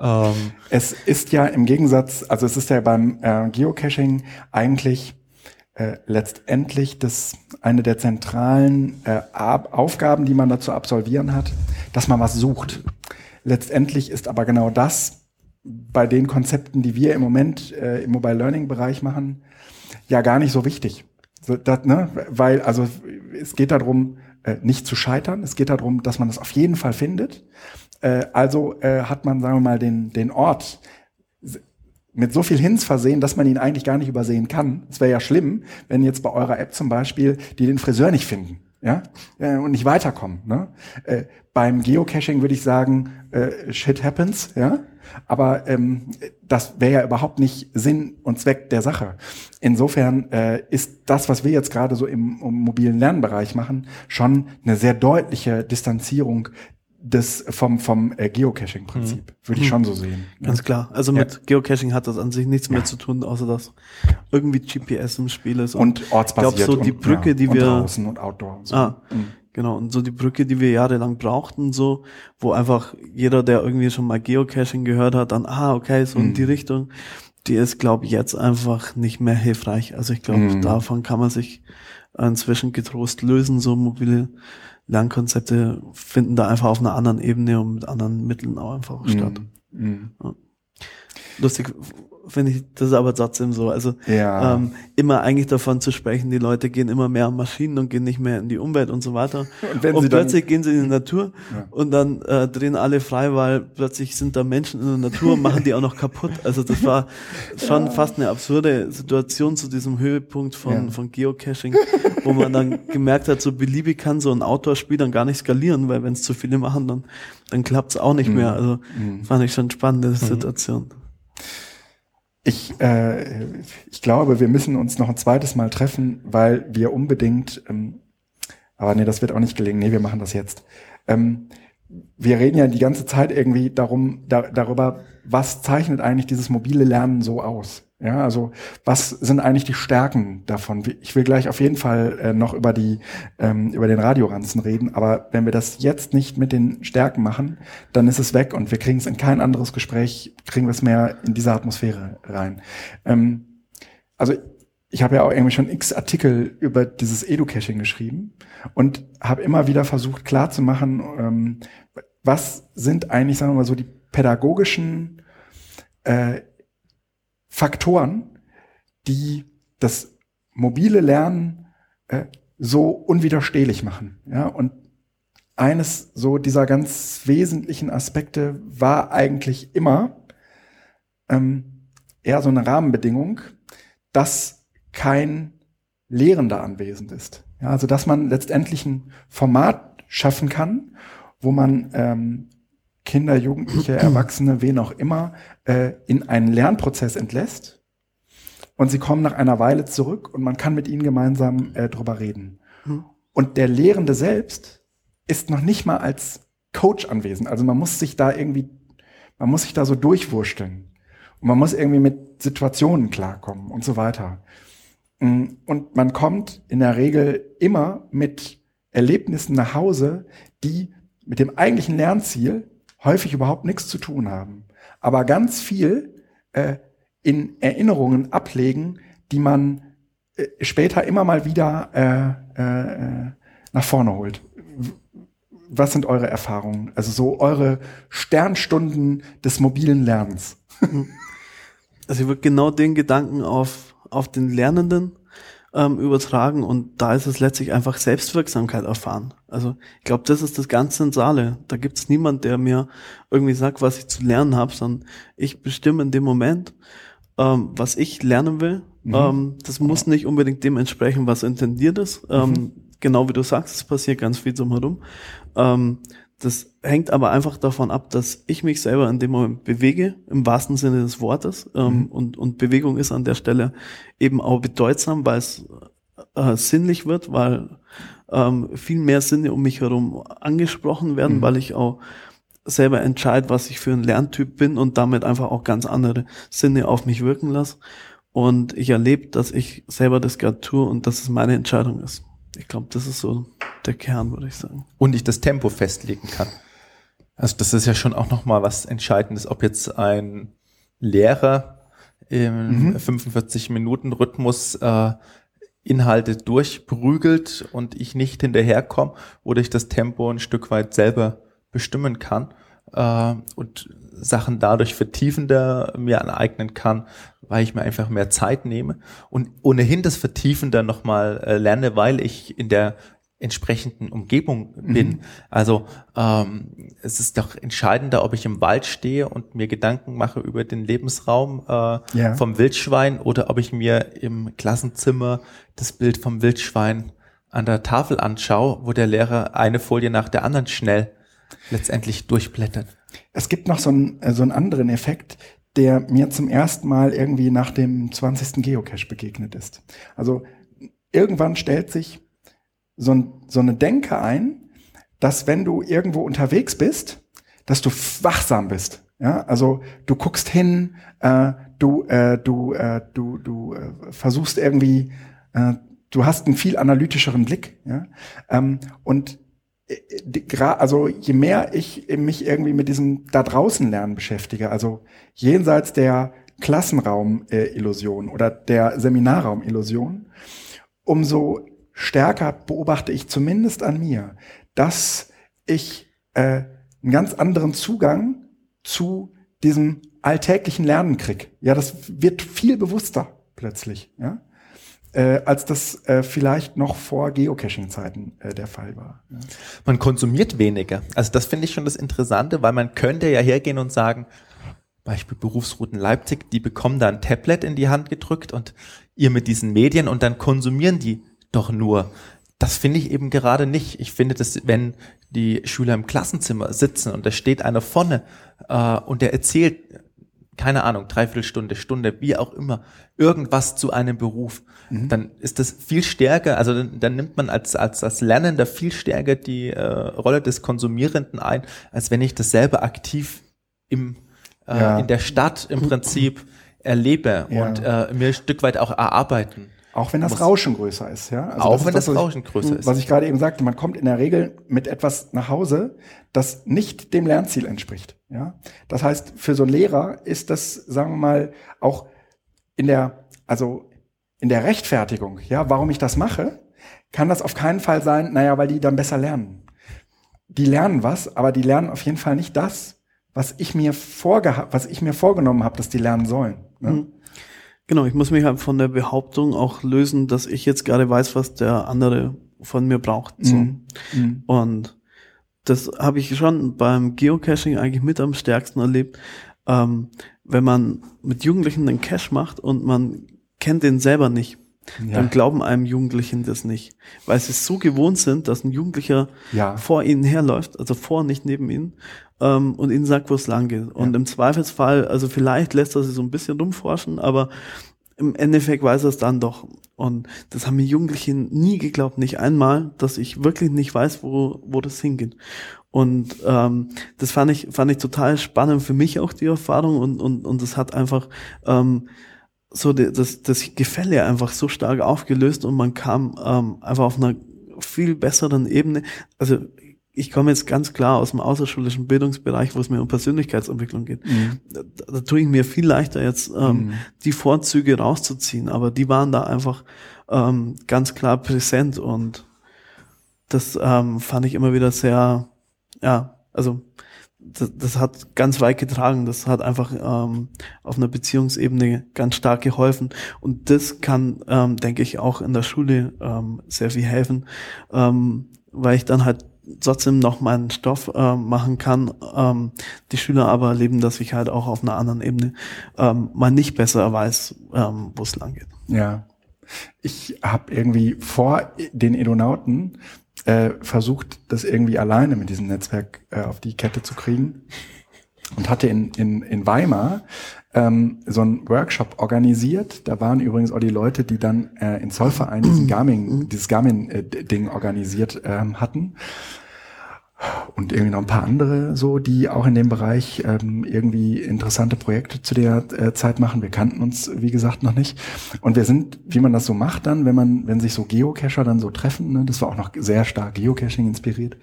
Ja. Ähm, es ist ja im Gegensatz, also es ist ja beim äh, Geocaching eigentlich äh, letztendlich das eine der zentralen äh, Aufgaben, die man da zu absolvieren hat, dass man was sucht. Letztendlich ist aber genau das bei den Konzepten, die wir im Moment äh, im Mobile Learning Bereich machen, ja gar nicht so wichtig. So, das, ne? Weil, also es geht darum, äh, nicht zu scheitern. Es geht darum, dass man es das auf jeden Fall findet. Äh, also hat man, sagen wir mal, den, den Ort mit so viel Hints versehen, dass man ihn eigentlich gar nicht übersehen kann. Es wäre ja schlimm, wenn jetzt bei eurer App zum Beispiel die den Friseur nicht finden, ja, äh, und nicht weiterkommen. Ne? Äh, beim Geocaching würde ich sagen, äh, shit happens, ja. Aber ähm, das wäre ja überhaupt nicht Sinn und Zweck der Sache. Insofern äh, ist das, was wir jetzt gerade so im, im mobilen Lernbereich machen, schon eine sehr deutliche Distanzierung des vom vom äh, Geocaching-Prinzip mhm. würde ich schon so sehen. Ganz ja. klar. Also mit ja. Geocaching hat das an sich nichts mehr zu tun, außer dass irgendwie GPS im Spiel ist und, und ortsbasiert. Ich glaube so die Brücke, und, die wir draußen und Outdoor. Und so. Ah, mhm. genau. Und so die Brücke, die wir jahrelang brauchten, so wo einfach jeder, der irgendwie schon mal Geocaching gehört hat, dann ah okay so mhm. in die Richtung, die ist glaube ich jetzt einfach nicht mehr hilfreich. Also ich glaube mhm. davon kann man sich inzwischen getrost lösen, so mobile Lernkonzepte finden da einfach auf einer anderen Ebene und mit anderen Mitteln auch einfach statt. Mm, Ja. Lustig, finde ich, das ist aber trotzdem so. Also ja. ähm, immer eigentlich davon zu sprechen, die Leute gehen immer mehr an Maschinen und gehen nicht mehr in die Umwelt und so weiter. *laughs* Und, und plötzlich gehen sie in die Natur ja. und dann äh, drehen alle frei, weil plötzlich sind da Menschen in der Natur und machen die auch noch kaputt. Also das war *laughs* schon ja. fast eine absurde Situation zu diesem Höhepunkt von, von Geocaching, wo man dann *laughs* gemerkt hat, so beliebig kann so ein Outdoor-Spiel dann gar nicht skalieren, weil wenn es zu viele machen, dann, dann klappt es auch nicht mhm. mehr. Also mhm. fand ich schon spannende mhm. Situation. Ich, äh, ich glaube, wir müssen uns noch ein zweites Mal treffen, weil wir unbedingt, ähm, aber nee, das wird auch nicht gelingen. Nee, wir machen das jetzt. Ähm, wir reden ja die ganze Zeit irgendwie darum, da, darüber, was zeichnet eigentlich dieses mobile Lernen so aus? Ja, also was sind eigentlich die Stärken davon? Ich will gleich auf jeden Fall äh, noch über die ähm, über den Radioranzen reden, aber wenn wir das jetzt nicht mit den Stärken machen, dann ist es weg und wir kriegen es in kein anderes Gespräch, kriegen wir es mehr in diese Atmosphäre rein. Ähm, also ich habe ja auch irgendwie schon x Artikel über dieses Edu-Caching geschrieben und habe immer wieder versucht klarzumachen, ähm, was sind eigentlich, sagen wir mal so, die pädagogischen äh, Faktoren, die das mobile Lernen äh, so unwiderstehlich machen. Ja, und eines so dieser ganz wesentlichen Aspekte war eigentlich immer ähm, eher so eine Rahmenbedingung, dass kein Lehrender anwesend ist. Ja, also dass man letztendlich ein Format schaffen kann, wo man ähm, Kinder, Jugendliche, Erwachsene, wen auch immer, äh, in einen Lernprozess entlässt. Und sie kommen nach einer Weile zurück und man kann mit ihnen gemeinsam äh, drüber reden. Mhm. Und der Lehrende selbst ist noch nicht mal als Coach anwesend. Also man muss sich da irgendwie, man muss sich da so durchwursteln. Und man muss irgendwie mit Situationen klarkommen und so weiter. Mm, und man kommt in der Regel immer mit Erlebnissen nach Hause, die mit dem eigentlichen Lernziel häufig überhaupt nichts zu tun haben, aber ganz viel äh, in Erinnerungen ablegen, die man äh, später immer mal wieder äh, äh, nach vorne holt. Was sind eure Erfahrungen? Also so eure Sternstunden des mobilen Lernens. *laughs* Also ich würde genau den Gedanken auf, auf den Lernenden ähm, übertragen und da ist es letztlich einfach Selbstwirksamkeit erfahren. Also ich glaube, das ist das ganz Zentrale. Da gibt es niemand, der mir irgendwie sagt, was ich zu lernen habe, sondern ich bestimme in dem Moment, ähm, was ich lernen will. Mhm. Ähm, das muss nicht unbedingt dem entsprechen, was intendiert ist. Ähm, mhm. Genau wie du sagst, es passiert ganz viel drumherum. Ähm, das hängt aber einfach davon ab, dass ich mich selber in dem Moment bewege, im wahrsten Sinne des Wortes. Ähm, mhm. und, und Bewegung ist an der Stelle eben auch bedeutsam, weil es äh, sinnlich wird, weil ähm, viel mehr Sinne um mich herum angesprochen werden, mhm. weil ich auch selber entscheide, was ich für ein Lerntyp bin und damit einfach auch ganz andere Sinne auf mich wirken lasse. Und ich erlebe, dass ich selber das gerade tue und dass es meine Entscheidung ist. Ich glaube, das ist so der Kern, würde ich sagen. Und ich das Tempo festlegen kann. Also das ist ja schon auch nochmal was Entscheidendes, ob jetzt ein Lehrer im mhm. 45-Minuten-Rhythmus äh, Inhalte durchprügelt und ich nicht hinterherkomme oder ich das Tempo ein Stück weit selber bestimmen kann äh, und Sachen dadurch vertiefender mir aneignen kann, weil ich mir einfach mehr Zeit nehme und ohnehin das vertiefender nochmal äh, lerne, weil ich in der entsprechenden Umgebung bin. Mhm. Also ähm, es ist doch entscheidender, ob ich im Wald stehe und mir Gedanken mache über den Lebensraum äh, ja. vom Wildschwein oder ob ich mir im Klassenzimmer das Bild vom Wildschwein an der Tafel anschaue, wo der Lehrer eine Folie nach der anderen schnell letztendlich durchblättert. Es gibt noch so einen, äh, so einen anderen Effekt, der mir zum ersten Mal irgendwie nach dem 20. Geocache begegnet ist. Also irgendwann stellt sich so, ein, so eine Denke ein, dass wenn du irgendwo unterwegs bist, dass du wachsam bist. Ja, also du guckst hin, äh, du, äh, du, äh, du, du äh, versuchst irgendwie, äh, du hast einen viel analytischeren Blick. Ja? Ähm, und also je mehr ich mich irgendwie mit diesem da draußen lernen beschäftige, also jenseits der Klassenraum-Illusion oder der Seminarraum-Illusion, umso stärker beobachte ich zumindest an mir, dass ich äh, einen ganz anderen Zugang zu diesem alltäglichen Lernen krieg. Ja, das wird viel bewusster plötzlich. Ja? äh, als das äh, vielleicht noch vor Geocaching-Zeiten äh, der Fall war. Ja. Man konsumiert weniger. Also das finde ich schon das Interessante, weil man könnte ja hergehen und sagen, Beispiel Berufsrouten Leipzig, die bekommen da ein Tablet in die Hand gedrückt und ihr mit diesen Medien und dann konsumieren die doch nur. Das finde ich eben gerade nicht. Ich finde, dass wenn die Schüler im Klassenzimmer sitzen und da steht einer vorne äh, und der erzählt keine Ahnung, dreiviertel Stunde, Stunde, wie auch immer, irgendwas zu einem Beruf, mhm. dann ist das viel stärker, also dann, dann, nimmt man als, als, als Lernender viel stärker die äh, Rolle des Konsumierenden ein, als wenn ich das selber aktiv im, äh, ja. in der Stadt im Prinzip erlebe ja. und äh, mir ein Stück weit auch erarbeiten. Auch wenn das Rauschen größer ist, ja. Also auch das wenn das, das Rauschen größer ist. Was ich gerade eben sagte, man kommt in der Regel mit etwas nach Hause, das nicht dem Lernziel entspricht, ja. Das heißt, für so einen Lehrer ist das, sagen wir mal, auch in der, also in der Rechtfertigung, ja, warum ich das mache, kann das auf keinen Fall sein, naja, weil die dann besser lernen. Die lernen was, aber die lernen auf jeden Fall nicht das, was ich mir vorgehabt, was ich mir vorgenommen habe, dass die lernen sollen. Ne? Mhm. Genau, ich muss mich halt von der Behauptung auch lösen, dass ich jetzt gerade weiß, was der andere von mir braucht. So. Mhm. Mhm. Und das habe ich schon beim Geocaching eigentlich mit am stärksten erlebt. Ähm, wenn man mit Jugendlichen einen Cache macht und man kennt den selber nicht, ja. dann glauben einem Jugendlichen das nicht. Weil sie so gewohnt sind, dass ein Jugendlicher ja. vor ihnen herläuft, also vor, nicht neben ihnen, ähm, und ihnen sagt, wo es lang geht. Und ja. im Zweifelsfall, also vielleicht lässt er sie so ein bisschen rumforschen, aber im Endeffekt weiß er es dann doch. Und das haben mir Jugendlichen nie geglaubt, nicht einmal, dass ich wirklich nicht weiß, wo, wo das hingeht. Und ähm, das fand ich, fand ich total spannend für mich auch die Erfahrung und, und, und das hat einfach ähm, so das, das Gefälle einfach so stark aufgelöst und man kam ähm, einfach auf einer viel besseren Ebene. Also ich komme jetzt ganz klar aus dem außerschulischen Bildungsbereich, wo es mir um Persönlichkeitsentwicklung geht. Mhm. Da, da tue ich mir viel leichter jetzt ähm, mhm. die Vorzüge rauszuziehen, aber die waren da einfach ähm, ganz klar präsent und das ähm, fand ich immer wieder sehr, ja, also das, das hat ganz weit getragen. Das hat einfach ähm, auf einer Beziehungsebene ganz stark geholfen. Und das kann, ähm, denke ich, auch in der Schule ähm, sehr viel helfen, ähm, weil ich dann halt trotzdem noch meinen Stoff äh, machen kann. Ähm, die Schüler aber erleben, dass ich halt auch auf einer anderen Ebene ähm, mal nicht besser weiß, ähm, wo es lang geht. Ja. Ich habe irgendwie vor den Edonauten äh, versucht, das irgendwie alleine mit diesem Netzwerk äh, auf die Kette zu kriegen und hatte in, in, in Weimar ähm, so einen Workshop organisiert. Da waren übrigens auch die Leute, die dann äh, in Zollverein diesen *clears throat* Garmin, dieses Garmin-Ding organisiert ähm, hatten. Und irgendwie noch ein paar andere so, die auch in dem Bereich ähm, irgendwie interessante Projekte zu der äh, Zeit machen. Wir kannten uns, wie gesagt, noch nicht. Und wir sind, wie man das so macht dann, wenn man, wenn sich so Geocacher dann so treffen, ne, das war auch noch sehr stark Geocaching inspiriert,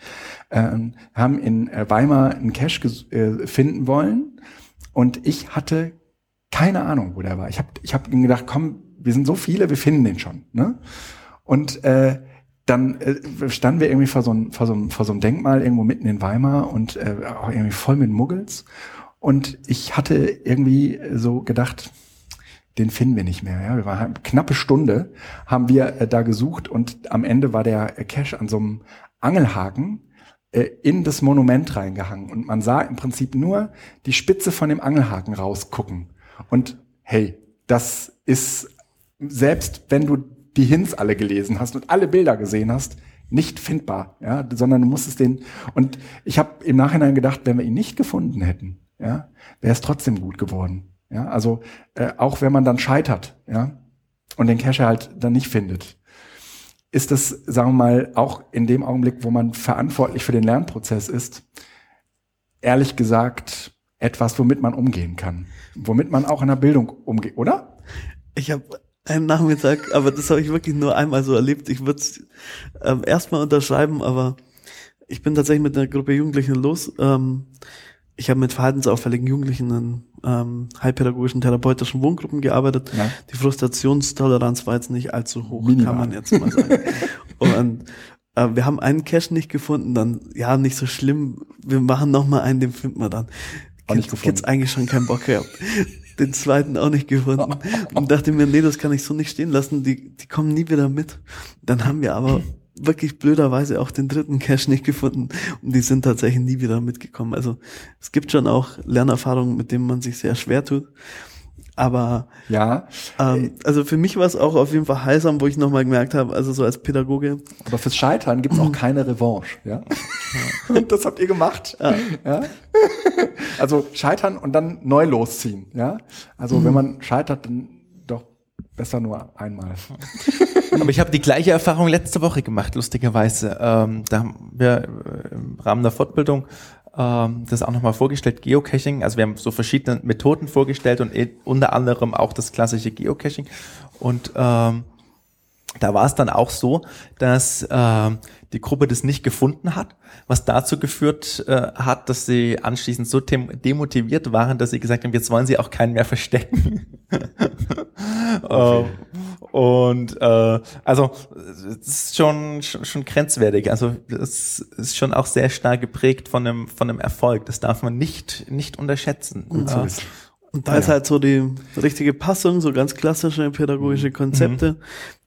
ähm, haben in äh, Weimar einen Cache äh, finden wollen. Und ich hatte keine Ahnung, wo der war. Ich habe ich hab gedacht, komm, wir sind so viele, wir finden den schon. Ne? Und äh, dann äh, standen wir irgendwie vor so, ein, vor, so einem, vor so einem Denkmal irgendwo mitten in Weimar und äh, auch irgendwie voll mit Muggels. Und ich hatte irgendwie so gedacht, den finden wir nicht mehr. Ja? Wir waren eine knappe Stunde, haben wir äh, da gesucht und am Ende war der Cache an so einem Angelhaken äh, in das Monument reingehangen. Und man sah im Prinzip nur die Spitze von dem Angelhaken rausgucken. Und hey, das ist, selbst wenn du die Hints alle gelesen hast und alle Bilder gesehen hast, nicht findbar, ja, sondern du musstest den und ich habe im Nachhinein gedacht, wenn wir ihn nicht gefunden hätten, ja, wäre es trotzdem gut geworden, ja, also äh, auch wenn man dann scheitert, ja, und den Cache halt dann nicht findet, ist das, sagen wir mal, auch in dem Augenblick, wo man verantwortlich für den Lernprozess ist, ehrlich gesagt etwas, womit man umgehen kann, womit man auch in der Bildung umgeht, oder? Ich habe einen Nachmittag, aber das habe ich wirklich nur einmal so erlebt. Ich würde es ähm, erstmal unterschreiben, aber ich bin tatsächlich mit einer Gruppe Jugendlichen los. Ähm, ich habe mit verhaltensauffälligen Jugendlichen in ähm, heilpädagogischen therapeutischen Wohngruppen gearbeitet. Ja. Die Frustrationstoleranz war jetzt nicht allzu hoch, Minimal. kann man jetzt mal sagen. *laughs* Und äh, wir haben einen Cache nicht gefunden, dann ja, nicht so schlimm. Wir machen noch mal einen, den finden wir dann. Auch nicht gefunden. Jetzt eigentlich schon keinen Bock gehabt den zweiten auch nicht gefunden *laughs* und dachte mir, nee, das kann ich so nicht stehen lassen, die, die kommen nie wieder mit. Dann haben wir aber wirklich blöderweise auch den dritten Cache nicht gefunden und die sind tatsächlich nie wieder mitgekommen. Also es gibt schon auch Lernerfahrungen, mit denen man sich sehr schwer tut. Aber ja, ähm, also für mich war es auch auf jeden Fall heilsam, wo ich nochmal gemerkt habe, also so als Pädagoge. Aber fürs Scheitern gibt es auch keine Revanche, ja. Und *laughs* das habt ihr gemacht. Ja. ja? Also scheitern und dann neu losziehen, ja. Also mhm. wenn man scheitert, dann doch besser nur einmal. *laughs* Aber ich habe die gleiche Erfahrung letzte Woche gemacht, lustigerweise. Ähm, da haben wir äh, im Rahmen der Fortbildung ähm, das auch nochmal vorgestellt, Geocaching. Also wir haben so verschiedene Methoden vorgestellt und unter anderem auch das klassische Geocaching. Und ähm, da war es dann auch so, dass äh, die Gruppe das nicht gefunden hat, was dazu geführt äh, hat, dass sie anschließend so demotiviert waren, dass sie gesagt haben, jetzt wollen sie auch keinen mehr verstecken. *laughs* okay. Und äh, also es ist schon, schon, schon grenzwertig. Also es ist schon auch sehr stark geprägt von einem, von einem Erfolg. Das darf man nicht, nicht unterschätzen. Und, so ist. und da ja. ist halt so die richtige Passung, so ganz klassische pädagogische mhm. Konzepte. Mhm.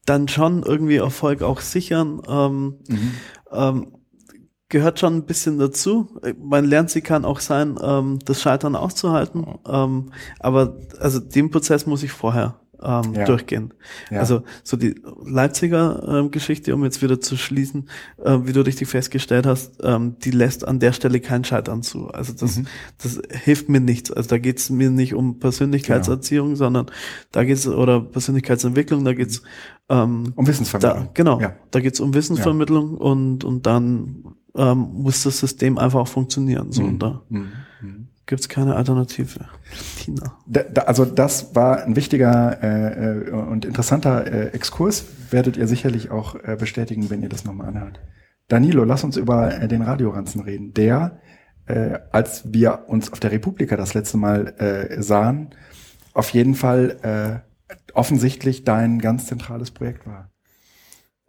Dann schon irgendwie Erfolg auch sichern. Ähm, mhm. ähm, gehört schon ein bisschen dazu. Man lernt, sie kann auch sein, ähm, das Scheitern auszuhalten. Ähm, aber also den Prozess muss ich vorher ähm, ja. durchgehen. Ja. Also so die Leipziger ähm, Geschichte, um jetzt wieder zu schließen, äh, wie du richtig festgestellt hast, ähm, die lässt an der Stelle kein Scheitern zu. Also das, mhm. das hilft mir nichts. Also da geht es mir nicht um Persönlichkeitserziehung, genau. sondern da geht es, oder Persönlichkeitsentwicklung, da geht es ähm, um Wissensvermittlung. Da, genau, ja. da geht es um Wissensvermittlung und, und dann ähm, muss das System einfach auch funktionieren. So, mhm. und da. Mhm. Gibt es keine Alternative? Da, da, also das war ein wichtiger äh, äh, und interessanter äh, Exkurs. Werdet ihr sicherlich auch äh, bestätigen, wenn ihr das nochmal anhört. Danilo, lass uns über äh, den Radioranzen reden. Der, äh, als wir uns auf der Republika das letzte Mal sahen, auf jeden Fall offensichtlich dein ganz zentrales Projekt war.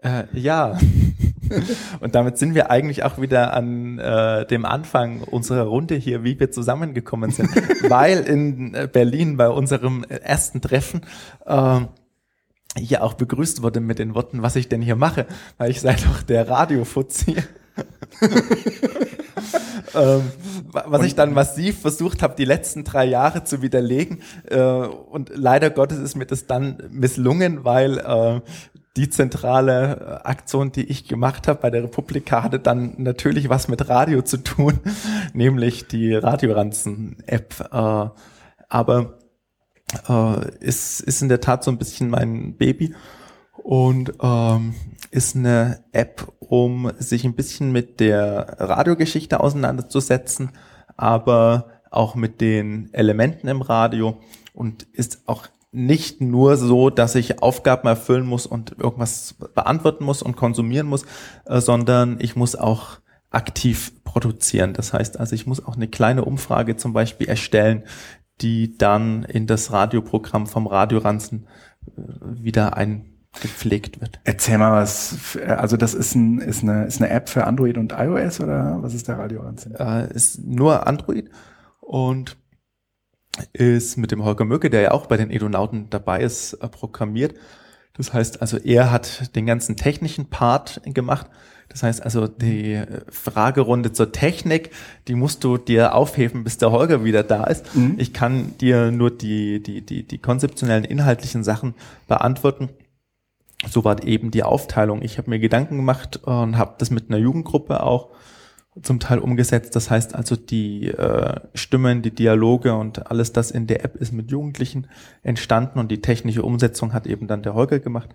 Äh, ja. *laughs* Und damit sind wir eigentlich auch wieder an äh, dem Anfang unserer Runde hier, wie wir zusammengekommen sind. *laughs* Weil in äh, Berlin bei unserem ersten Treffen äh, hier auch begrüßt wurde mit den Worten, was ich denn hier mache, weil ich sei doch der Radiofuzzi. *laughs* ähm, was und, ich dann massiv versucht habe, die letzten drei Jahre zu widerlegen. Äh, und leider Gottes ist mir das dann misslungen, weil äh, die zentrale äh, Aktion, die ich gemacht habe bei der Republika, hatte dann natürlich was mit Radio zu tun, *laughs* nämlich die Radioranzen-App. Äh, aber äh, ist, ist in der Tat so ein bisschen mein Baby. und ähm, ist eine App, um sich ein bisschen mit der Radiogeschichte auseinanderzusetzen, aber auch mit den Elementen im Radio und ist auch nicht nur so, dass ich Aufgaben erfüllen muss und irgendwas beantworten muss und konsumieren muss, äh, sondern ich muss auch aktiv produzieren. Das heißt also, ich muss auch eine kleine Umfrage zum Beispiel erstellen, die dann in das Radioprogramm vom Radioranzen äh, wieder eingepflegt wird. Erzähl mal was, also das ist, ein, ist, eine, ist eine App für Android und iOS oder was ist der Radioranzen? Äh, ist nur Android und ist mit dem Holger Mücke, der ja auch bei den Edonauten dabei ist, äh, programmiert. Das heißt also, er hat den ganzen technischen Part gemacht. Das heißt also, die äh, Fragerunde zur Technik, die musst du dir aufheben, bis der Holger wieder da ist. Mhm. Ich kann dir nur die, die, die, die konzeptionellen, inhaltlichen Sachen beantworten. So war eben die Aufteilung. Ich habe mir Gedanken gemacht und habe das mit einer Jugendgruppe auch zum Teil umgesetzt. Das heißt also, die äh, Stimmen, die Dialoge und alles das in der App ist mit Jugendlichen entstanden und die technische Umsetzung hat eben dann der Holger gemacht.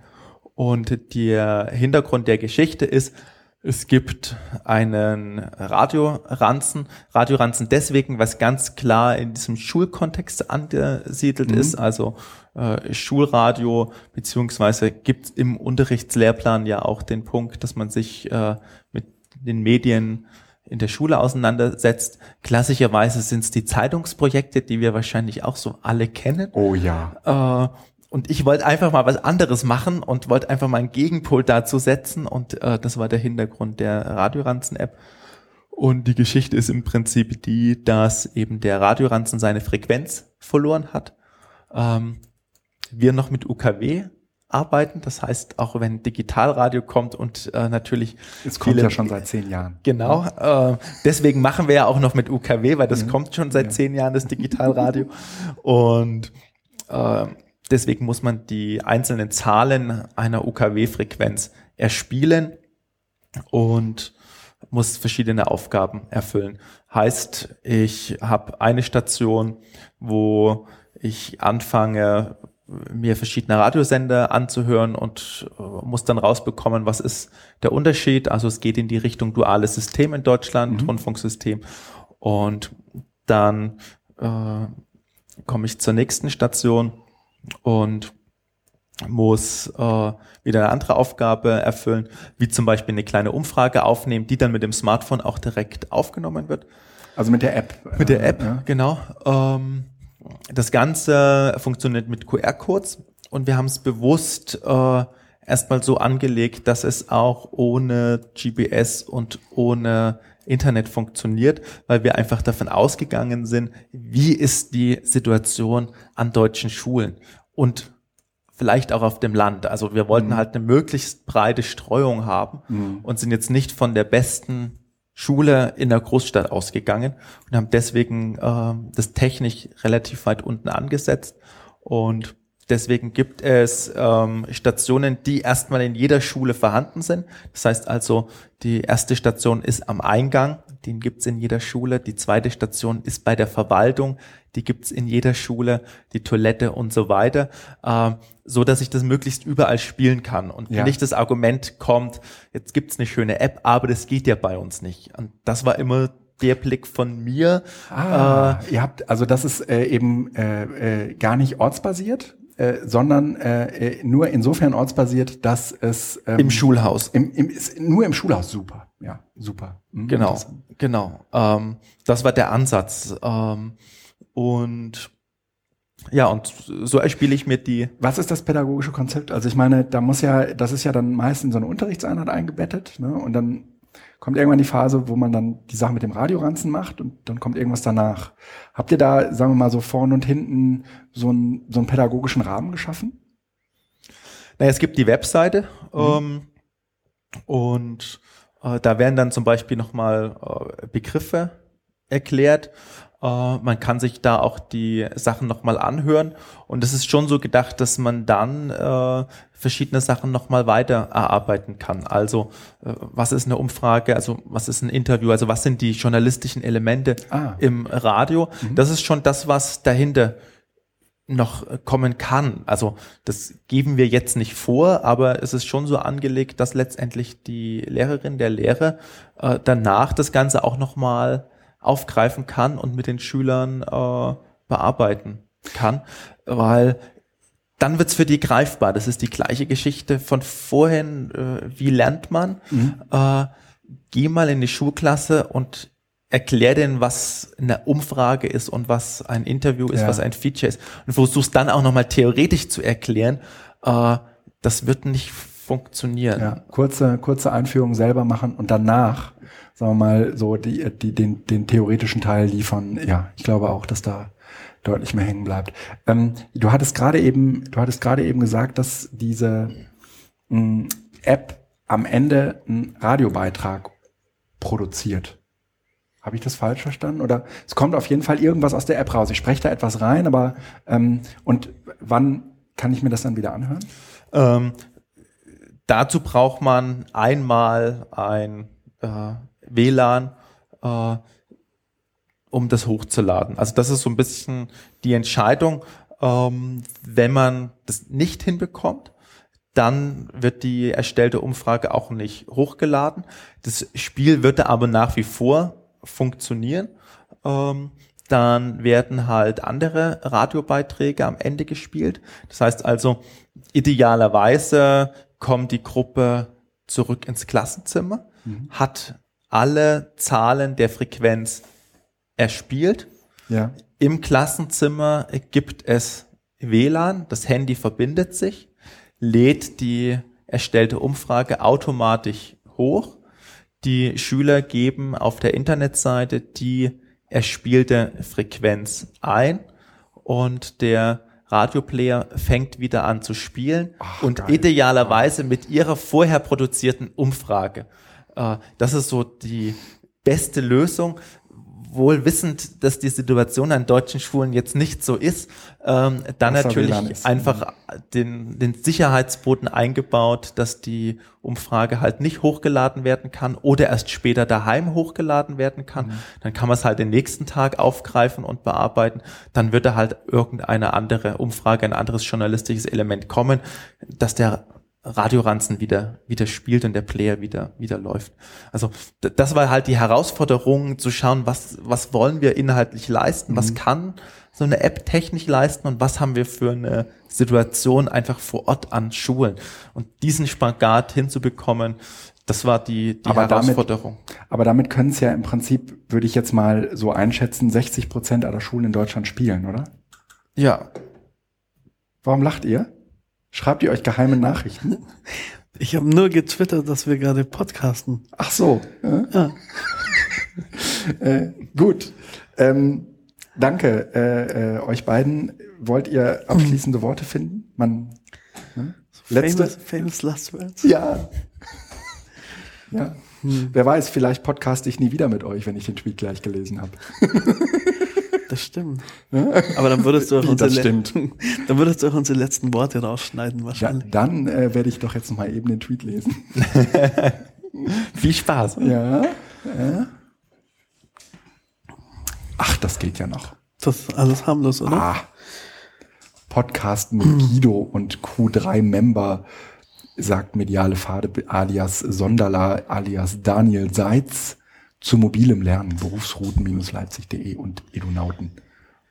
Und der Hintergrund der Geschichte ist, es gibt einen Radioranzen. Radioranzen deswegen, was ganz klar in diesem Schulkontext angesiedelt mhm. ist. Also äh, Schulradio, beziehungsweise gibt im Unterrichtslehrplan ja auch den Punkt, dass man sich äh, mit den Medien in der Schule auseinandersetzt. Klassischerweise sind es die Zeitungsprojekte, die wir wahrscheinlich auch so alle kennen. Oh ja. Äh, und ich wollte einfach mal was anderes machen und wollte einfach mal einen Gegenpol dazu setzen und äh, das war der Hintergrund der Radioranzen-App. Und die Geschichte ist im Prinzip die, dass eben der Radioranzen seine Frequenz verloren hat. Ähm, wir noch mit UKW arbeiten. Das heißt, auch wenn Digitalradio kommt und äh, natürlich. Es kommt viele, ja schon seit zehn Jahren. Genau. Äh, deswegen machen wir ja auch noch mit UKW, weil das ja. kommt schon seit ja. zehn Jahren, das Digitalradio. *laughs* und äh, deswegen muss man die einzelnen Zahlen einer UKW-Frequenz erspielen und muss verschiedene Aufgaben erfüllen. Heißt, ich habe eine Station, wo ich anfange, mir verschiedene Radiosender anzuhören und äh, muss dann rausbekommen, was ist der Unterschied. Also es geht in die Richtung duales System in Deutschland, mhm. Rundfunksystem. Und dann äh, komme ich zur nächsten Station und muss äh, wieder eine andere Aufgabe erfüllen, wie zum Beispiel eine kleine Umfrage aufnehmen, die dann mit dem Smartphone auch direkt aufgenommen wird. Also mit der App. Mit der App, ja. genau. Ähm, das Ganze funktioniert mit QR-Codes und wir haben es bewusst äh, erstmal so angelegt, dass es auch ohne GPS und ohne Internet funktioniert, weil wir einfach davon ausgegangen sind, wie ist die Situation an deutschen Schulen und vielleicht auch auf dem Land. Also wir wollten mhm. halt eine möglichst breite Streuung haben mhm. und sind jetzt nicht von der besten Schule in der Großstadt ausgegangen und haben deswegen äh, das technisch relativ weit unten angesetzt. Und deswegen gibt es ähm, Stationen, die erstmal in jeder Schule vorhanden sind. Das heißt also, die erste Station ist am Eingang, den gibt's in jeder Schule. Die zweite Station ist bei der Verwaltung, die gibt's in jeder Schule, die Toilette und so weiter, äh, so dass ich das möglichst überall spielen kann und ja. nicht das Argument kommt, jetzt gibt's eine schöne App, aber das geht ja bei uns nicht. Und das war immer der Blick von mir. Ah, äh, ihr habt, also das ist äh, eben äh, äh, gar nicht ortsbasiert, äh, sondern äh, äh, nur insofern ortsbasiert, dass es ähm, im Schulhaus. Im, im, ist nur im Schulhaus, super. Ja, super. Mhm, genau, genau. Ähm, das war der Ansatz. Ähm, und ja, und so erspiele ich mir die. Was ist das pädagogische Konzept? Also ich meine, da muss ja, das ist ja dann meist in so eine Unterrichtseinheit eingebettet, ne? Und dann kommt irgendwann die Phase, wo man dann die Sache mit dem Radioranzen macht und dann kommt irgendwas danach. Habt ihr da, sagen wir mal, so vorne und hinten so, ein, so einen pädagogischen Rahmen geschaffen? Naja, es gibt die Webseite mhm. ähm, und äh, da werden dann zum Beispiel nochmal äh, Begriffe erklärt. Uh, man kann sich da auch die Sachen nochmal anhören und es ist schon so gedacht, dass man dann uh, verschiedene Sachen nochmal weiter erarbeiten kann. Also uh, was ist eine Umfrage, also was ist ein Interview, also was sind die journalistischen Elemente ah. im Radio. Mhm. Das ist schon das, was dahinter noch kommen kann. Also das geben wir jetzt nicht vor, aber es ist schon so angelegt, dass letztendlich die Lehrerin, der Lehrer danach das Ganze auch nochmal aufgreifen kann und mit den Schülern äh, bearbeiten kann, weil dann wird's für die greifbar. Das ist die gleiche Geschichte von vorhin. Äh, wie lernt man? Mhm. Äh, geh mal in die Schulklasse und erklär denen, was eine Umfrage ist und was ein Interview ist, ja. was ein Feature ist. Und versuchst dann auch nochmal theoretisch zu erklären. Äh, das wird nicht funktionieren. Ja, kurze, kurze Einführung selber machen und danach, sagen wir mal, so die, die, den, den theoretischen Teil liefern. Ja, ich glaube auch, dass da deutlich mehr hängen bleibt. Ähm, du hattest gerade eben, du hattest gerade eben gesagt, dass diese mh, mm, App am Ende einen Radiobeitrag produziert. Habe ich das falsch verstanden? Oder es kommt auf jeden Fall irgendwas aus der App raus. Ich spreche da etwas rein, aber ähm, und wann kann ich mir das dann wieder anhören? Ähm, dazu braucht man einmal ein äh, WLAN. Äh, um das hochzuladen. Also das ist so ein bisschen die Entscheidung. Ähm, wenn man das nicht hinbekommt, dann wird die erstellte Umfrage auch nicht hochgeladen. Das Spiel wird aber nach wie vor funktionieren. Ähm, dann werden halt andere Radiobeiträge am Ende gespielt. Das heißt also, idealerweise kommt die Gruppe zurück ins Klassenzimmer, mhm. hat alle Zahlen der Frequenz er spielt. Ja. Im Klassenzimmer gibt es WLAN, das Handy verbindet sich, lädt die erstellte Umfrage automatisch hoch. Die Schüler geben auf der Internetseite die erspielte Frequenz ein und der Radioplayer fängt wieder an zu spielen Ach, und geil. idealerweise mit ihrer vorher produzierten Umfrage. Äh, das ist so die beste Lösung wohl wissend, dass die Situation an deutschen Schulen jetzt nicht so ist, ähm, dann das natürlich einfach den, den Sicherheitsboten eingebaut, dass die Umfrage halt nicht hochgeladen werden kann oder erst später daheim hochgeladen werden kann. Mhm. Dann kann man es halt den nächsten Tag aufgreifen und bearbeiten. Dann wird da halt irgendeine andere Umfrage, ein anderes journalistisches Element kommen, dass der Radioranzen wieder, wieder spielt und der Player wieder, wieder läuft. Also das war halt die Herausforderung zu schauen, was, was wollen wir inhaltlich leisten, mhm. was kann so eine App technisch leisten und was haben wir für eine Situation einfach vor Ort an Schulen. Und diesen Spagat hinzubekommen, das war die, die aber Herausforderung. Damit, aber damit können es ja im Prinzip, würde ich jetzt mal so einschätzen, 60 Prozent aller Schulen in Deutschland spielen, oder? Ja. Warum lacht ihr? Schreibt ihr euch geheime Nachrichten? *laughs* Ich habe nur getwittert, dass wir gerade podcasten. Ach so. Ja. *laughs* äh, gut. Ähm, danke äh, äh, euch beiden. Wollt ihr abschließende Worte finden? Man, ne? Letzte? Famous, famous last words. Ja. *laughs* ja. Hm. Wer weiß, vielleicht podcaste ich nie wieder mit euch, wenn ich den Tweet gleich gelesen habe. Das stimmt. Aber dann würdest du auch *laughs* unsere, stimmt. *laughs* dann würdest du auch unsere letzten Worte rausschneiden wahrscheinlich. Ja, dann äh, werde ich doch jetzt mal eben den Tweet lesen. *laughs* Viel Spaß. Ja, ja. Ach, das geht ja noch. Das ist alles harmlos, oder? Ah. Podcast mit Guido und Q3-Member sagt mediale Pfade alias Sonderler alias Daniel Seitz zu mobilem Lernen, berufsrouten-leipzig.de und Edunauten.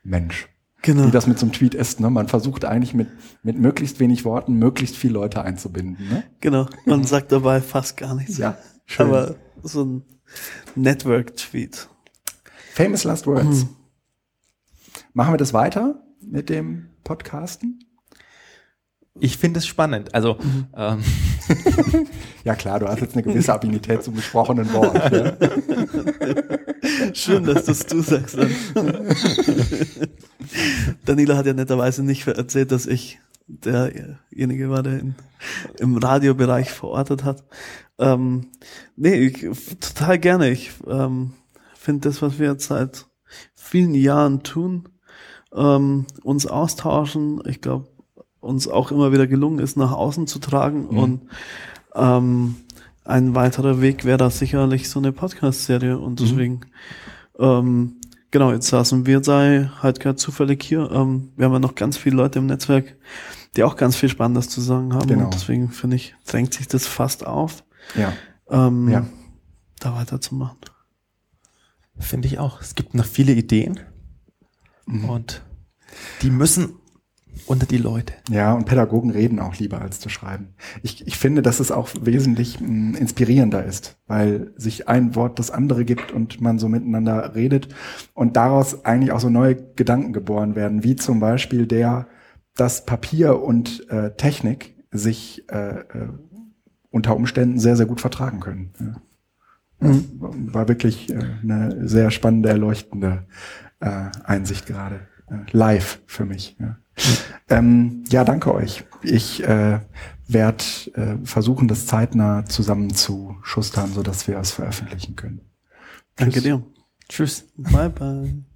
Mensch. Genau. Wie das mit so einem Tweet ist, ne? Man versucht eigentlich mit, mit möglichst wenig Worten möglichst viele Leute einzubinden, ne? Genau. Man sagt dabei fast gar nichts. Ja. Schön. Aber so ein Network-Tweet. Famous Last Words. Mhm. Machen wir das weiter mit dem Podcasten? Ich finde es spannend. Also mhm. ähm. *laughs* ja klar, du hast jetzt eine gewisse Affinität zum gesprochenen Wort. Ja? *laughs* Schön, dass das du sagst. Daniela hat ja netterweise nicht erzählt, dass ich derjenige war, der in, im Radiobereich verortet hat. Ähm, nee, ich, total gerne. Ich ähm, finde das, was wir jetzt seit vielen Jahren tun, ähm, uns austauschen. Ich glaube, uns auch immer wieder gelungen ist, nach außen zu tragen. Mhm. Und ähm, ein weiterer Weg wäre da sicherlich so eine Podcast-Serie. Und mhm. deswegen mhm. ähm, genau, jetzt saßen wir sei halt gerade zufällig hier. Ähm, wir haben ja noch ganz viele Leute im Netzwerk, die auch ganz viel Spannendes zu sagen haben. Genau. Und deswegen finde ich, drängt sich das fast auf. Ja. Ähm, ja. Da weiterzumachen. Finde ich auch. Es gibt noch viele Ideen. Mhm. Und die müssen unter die Leute. Ja, und Pädagogen reden auch lieber als zu schreiben. Ich, ich finde, dass es auch wesentlich mh, mm, inspirierender ist, weil sich ein Wort das andere gibt und man so miteinander redet und daraus eigentlich auch so neue Gedanken geboren werden, wie zum Beispiel der, dass Papier und äh, Technik sich äh, äh, unter Umständen sehr, sehr gut vertragen können. Ja. Mhm. War wirklich äh, eine sehr spannende, erleuchtende äh, Einsicht gerade. Äh, live für mich. Ja. *laughs* Ähm, ja, danke euch. Ich äh, werde äh, versuchen, das zeitnah zusammen zu schustern, sodass wir es veröffentlichen können. Danke Tschüss. dir. Tschüss. Bye, bye.